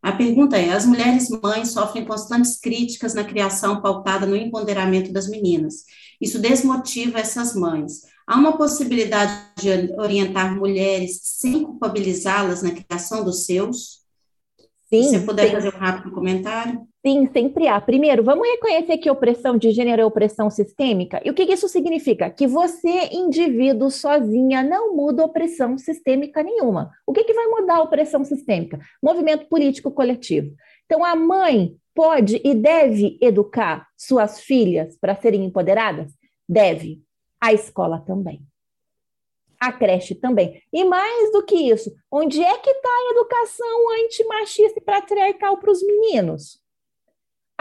a pergunta é: as mulheres mães sofrem constantes críticas na criação pautada no empoderamento das meninas. Isso desmotiva essas mães. Há uma possibilidade de orientar mulheres sem culpabilizá-las na criação dos seus? Sim. Se você puder sim. fazer um rápido comentário. Sim, sempre há. Primeiro, vamos reconhecer que opressão de gênero é opressão sistêmica. E o que isso significa? Que você, indivíduo, sozinha, não muda opressão sistêmica nenhuma. O que, que vai mudar a opressão sistêmica? Movimento político coletivo. Então, a mãe pode e deve educar suas filhas para serem empoderadas? Deve. A escola também. A creche também. E mais do que isso, onde é que está a educação antimachista e patriarcal para os meninos?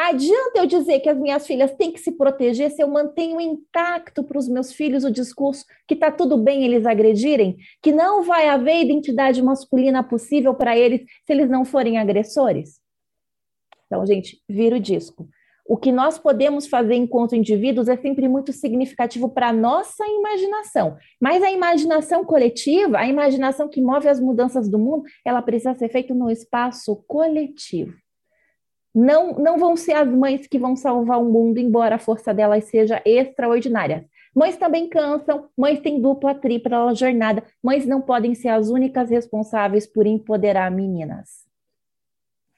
Adianta eu dizer que as minhas filhas têm que se proteger se eu mantenho intacto para os meus filhos o discurso que está tudo bem eles agredirem, que não vai haver identidade masculina possível para eles se eles não forem agressores? Então, gente, vira o disco. O que nós podemos fazer enquanto indivíduos é sempre muito significativo para a nossa imaginação. Mas a imaginação coletiva, a imaginação que move as mudanças do mundo, ela precisa ser feita no espaço coletivo não, não vão ser as mães que vão salvar o mundo, embora a força delas seja extraordinária. Mães também cansam, mães têm dupla, tripla jornada, mães não podem ser as únicas responsáveis por empoderar meninas.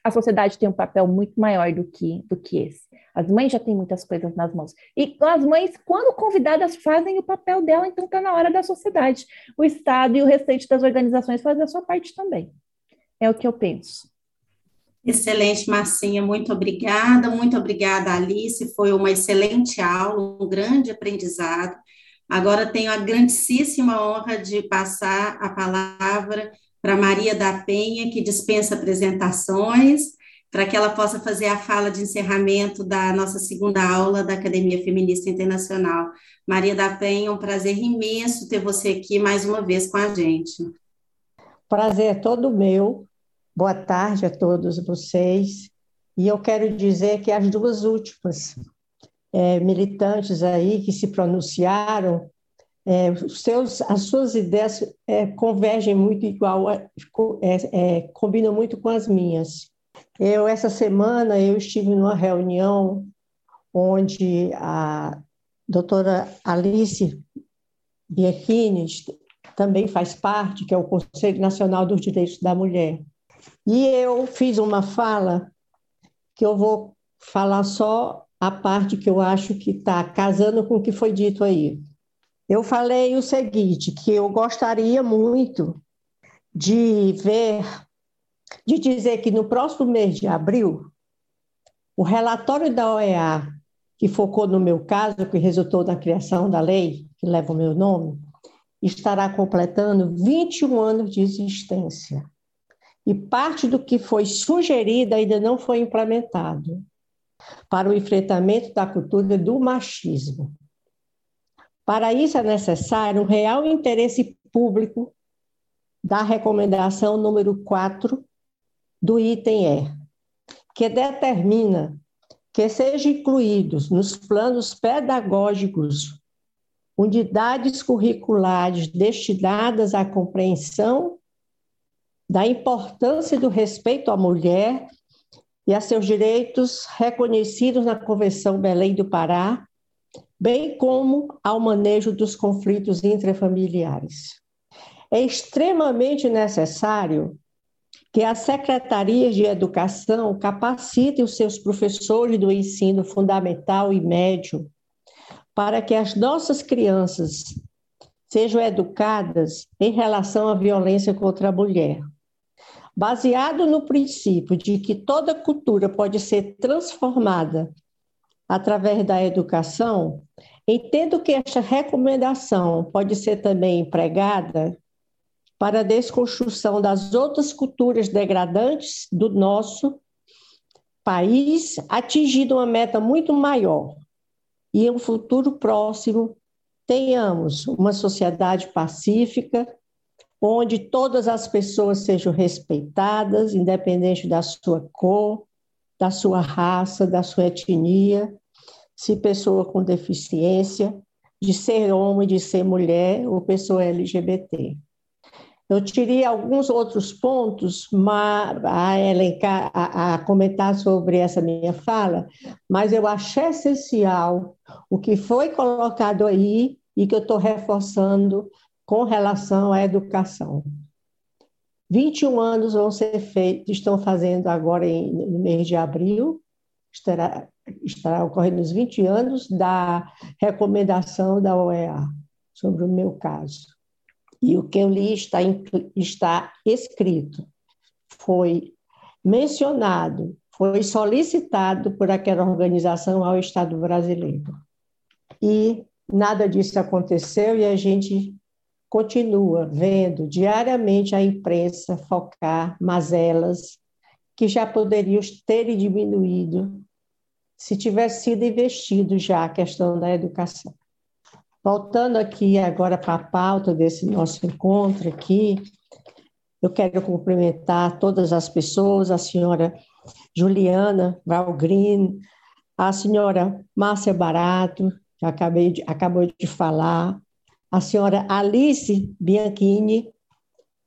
A sociedade tem um papel muito maior do que, do que esse. As mães já têm muitas coisas nas mãos. E as mães, quando convidadas, fazem o papel dela, então está na hora da sociedade. O Estado e o restante das organizações fazem a sua parte também. É o que eu penso. Excelente, Marcinha, muito obrigada. Muito obrigada, Alice. Foi uma excelente aula, um grande aprendizado. Agora tenho a grandíssima honra de passar a palavra para Maria da Penha, que dispensa apresentações, para que ela possa fazer a fala de encerramento da nossa segunda aula da Academia Feminista Internacional. Maria da Penha, um prazer imenso ter você aqui mais uma vez com a gente. Prazer é todo meu. Boa tarde a todos vocês. E eu quero dizer que as duas últimas é, militantes aí que se pronunciaram, é, seus, as suas ideias é, convergem muito igual, é, é, combinam muito com as minhas. Eu essa semana eu estive numa reunião onde a doutora Alice Bianchini também faz parte, que é o Conselho Nacional dos Direitos da Mulher. E eu fiz uma fala que eu vou falar só a parte que eu acho que está casando com o que foi dito aí. Eu falei o seguinte, que eu gostaria muito de ver, de dizer que no próximo mês de abril, o relatório da OEA, que focou no meu caso, que resultou da criação da lei, que leva o meu nome, estará completando 21 anos de existência. E parte do que foi sugerido ainda não foi implementado para o enfrentamento da cultura do machismo. Para isso é necessário um real interesse público da recomendação número 4 do item E, que determina que sejam incluídos nos planos pedagógicos unidades curriculares destinadas à compreensão da importância do respeito à mulher e a seus direitos reconhecidos na Convenção Belém do Pará, bem como ao manejo dos conflitos intrafamiliares. É extremamente necessário que as secretarias de educação capacitem os seus professores do ensino fundamental e médio para que as nossas crianças sejam educadas em relação à violência contra a mulher, baseado no princípio de que toda cultura pode ser transformada através da educação, entendo que esta recomendação pode ser também empregada para a desconstrução das outras culturas degradantes do nosso país, atingindo uma meta muito maior. E em um futuro próximo, tenhamos uma sociedade pacífica, onde todas as pessoas sejam respeitadas, independente da sua cor, da sua raça, da sua etnia, se pessoa com deficiência, de ser homem, de ser mulher ou pessoa LGBT. Eu tirei alguns outros pontos a elencar, a, a, comentar sobre essa minha fala, mas eu achei essencial o que foi colocado aí e que eu estou reforçando com relação à educação. 21 anos vão ser feitos, estão fazendo agora em, no mês de abril, estará, estará ocorrendo os 20 anos da recomendação da OEA sobre o meu caso. E o que eu li está, está escrito, foi mencionado, foi solicitado por aquela organização ao Estado brasileiro. E nada disso aconteceu e a gente continua vendo diariamente a imprensa focar mazelas que já poderiam ter diminuído se tivesse sido investido já a questão da educação. Voltando aqui agora para a pauta desse nosso encontro aqui, eu quero cumprimentar todas as pessoas, a senhora Juliana Valgrin, a senhora Márcia Barato, que acabei de, acabou de falar, a senhora Alice Bianchini,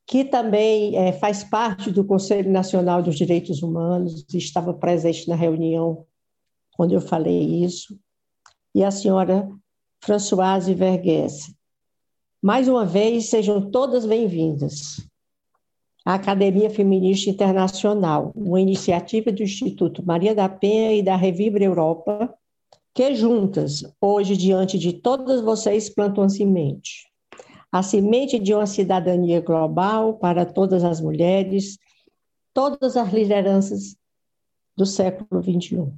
que também é, faz parte do Conselho Nacional dos Direitos Humanos, estava presente na reunião quando eu falei isso, e a senhora Françoise Vergues. Mais uma vez, sejam todas bem-vindas. A Academia Feminista Internacional, uma iniciativa do Instituto Maria da Penha e da Revibre Europa, que juntas, hoje, diante de todas vocês, plantam a semente. A semente de uma cidadania global para todas as mulheres, todas as lideranças do século XXI.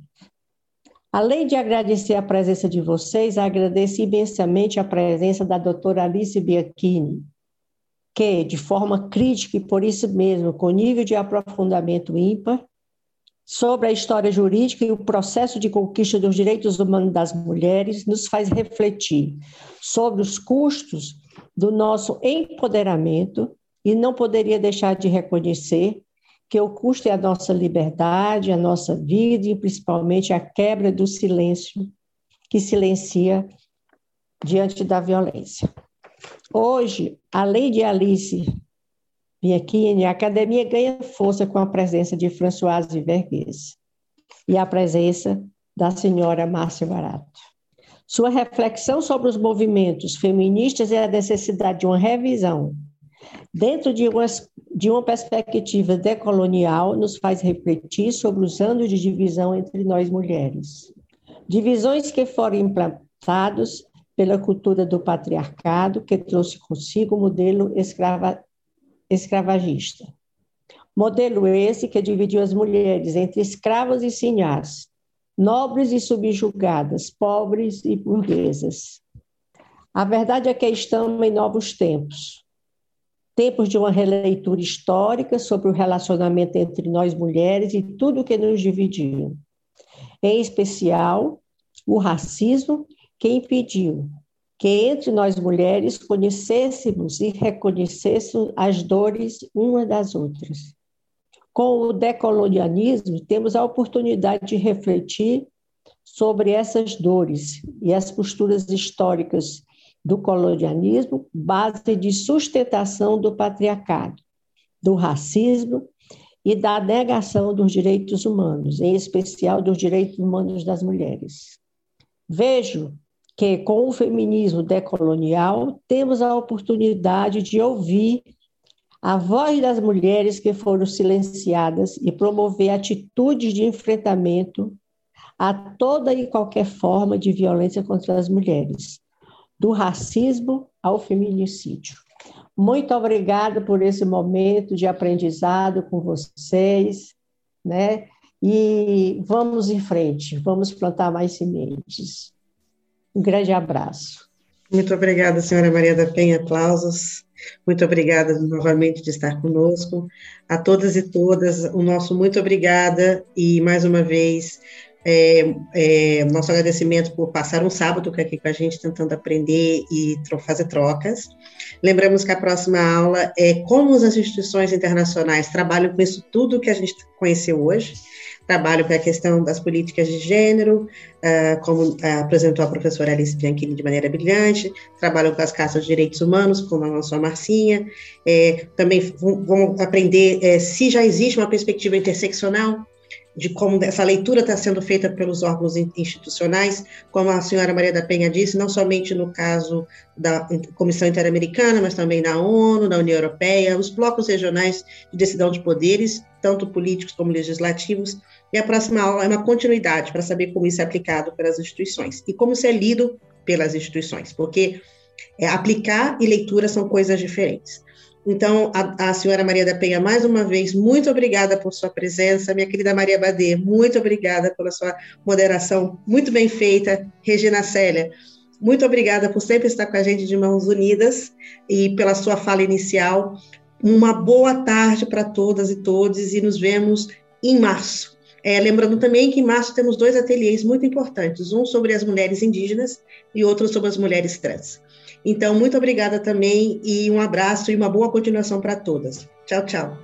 Além de agradecer a presença de vocês, agradeço imensamente a presença da doutora Alice Bianchini, que, de forma crítica e por isso mesmo, com nível de aprofundamento ímpar, sobre a história jurídica e o processo de conquista dos direitos humanos das mulheres, nos faz refletir sobre os custos do nosso empoderamento e não poderia deixar de reconhecer que o custo é a nossa liberdade, a nossa vida e principalmente a quebra do silêncio que silencia diante da violência. Hoje, a lei de Alice Bianchini, a academia ganha força com a presença de Françoise Verghese e a presença da senhora Márcia Barato. Sua reflexão sobre os movimentos feministas e a necessidade de uma revisão dentro de uma, de uma perspectiva decolonial nos faz refletir sobre os anos de divisão entre nós mulheres. Divisões que foram implantados pela cultura do patriarcado, que trouxe consigo o modelo escrava, escravagista. Modelo esse que dividiu as mulheres entre escravas e sinhás, nobres e subjugadas, pobres e burguesas. A verdade é que estamos em novos tempos, tempos de uma releitura histórica sobre o relacionamento entre nós mulheres e tudo que nos dividiu. Em especial, o racismo que impediu que entre nós mulheres conhecêssemos e reconhecêssemos as dores uma das outras. Com o decolonialismo, temos a oportunidade de refletir sobre essas dores e as posturas históricas do colonialismo, base de sustentação do patriarcado, do racismo e da negação dos direitos humanos, em especial dos direitos humanos das mulheres. Vejo que, com o feminismo decolonial, temos a oportunidade de ouvir a voz das mulheres que foram silenciadas e promover atitudes de enfrentamento a toda e qualquer forma de violência contra as mulheres, do racismo ao feminicídio. Muito obrigada por esse momento de aprendizado com vocês, né? E vamos em frente, vamos plantar mais sementes. Um grande abraço. Muito obrigada, senhora Maria da Penha. Aplausos. Muito obrigada novamente de estar conosco. A todas e todas, o nosso muito obrigada e mais uma vez é, é, nosso agradecimento por passar um sábado aqui com a gente tentando aprender e fazer trocas. Lembramos que a próxima aula é como as instituições internacionais trabalham com isso tudo que a gente conheceu hoje. Trabalho com a questão das políticas de gênero, uh, como uh, apresentou a professora Alice Bianchini de maneira brilhante, trabalho com as caças de direitos humanos, como a nossa Marcinha, é, também vamos aprender é, se já existe uma perspectiva interseccional, de como essa leitura está sendo feita pelos órgãos institucionais, como a senhora Maria da Penha disse, não somente no caso da Comissão Interamericana, mas também na ONU, na União Europeia, os blocos regionais de decisão de poderes, tanto políticos como legislativos, e a próxima aula é uma continuidade para saber como isso é aplicado pelas instituições e como isso é lido pelas instituições, porque é, aplicar e leitura são coisas diferentes. Então, a, a, senhora Maria da Penha, mais uma vez, muito obrigada por sua presença. Minha querida Maria Badê, muito obrigada pela sua moderação muito bem feita. Regina Célia, muito obrigada por sempre estar com a gente de mãos unidas e pela sua fala inicial. Uma boa tarde para todas e todos e nos vemos em março. É, lembrando também que em março temos dois ateliês muito importantes, um sobre as mulheres indígenas e outro sobre as mulheres trans. Então, muito obrigada também e um abraço e uma boa continuação para todas. Tchau, tchau.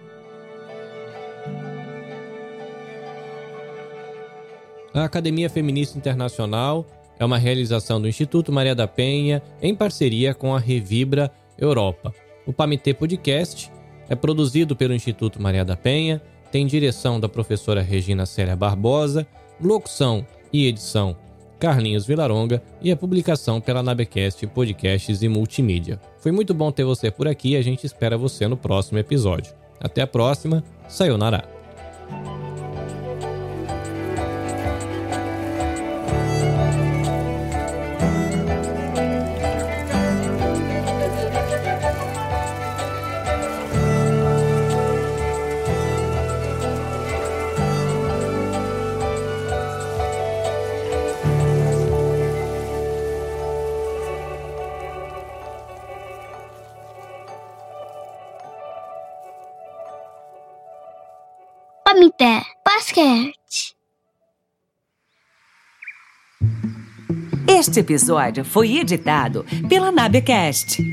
A Academia Feminista Internacional é uma realização do Instituto Maria da Penha em parceria com a Revibra Europa. O Pamitê Podcast é produzido pelo Instituto Maria da Penha tem direção da professora Regina Célia Barbosa, locução e edição Carlinhos Vilaronga e a publicação pela Nabecast Podcasts e Multimídia. Foi muito bom ter você por aqui e a gente espera você no próximo episódio. Até a próxima, sayonara! Basquete. Este episódio foi editado pela Nabecast.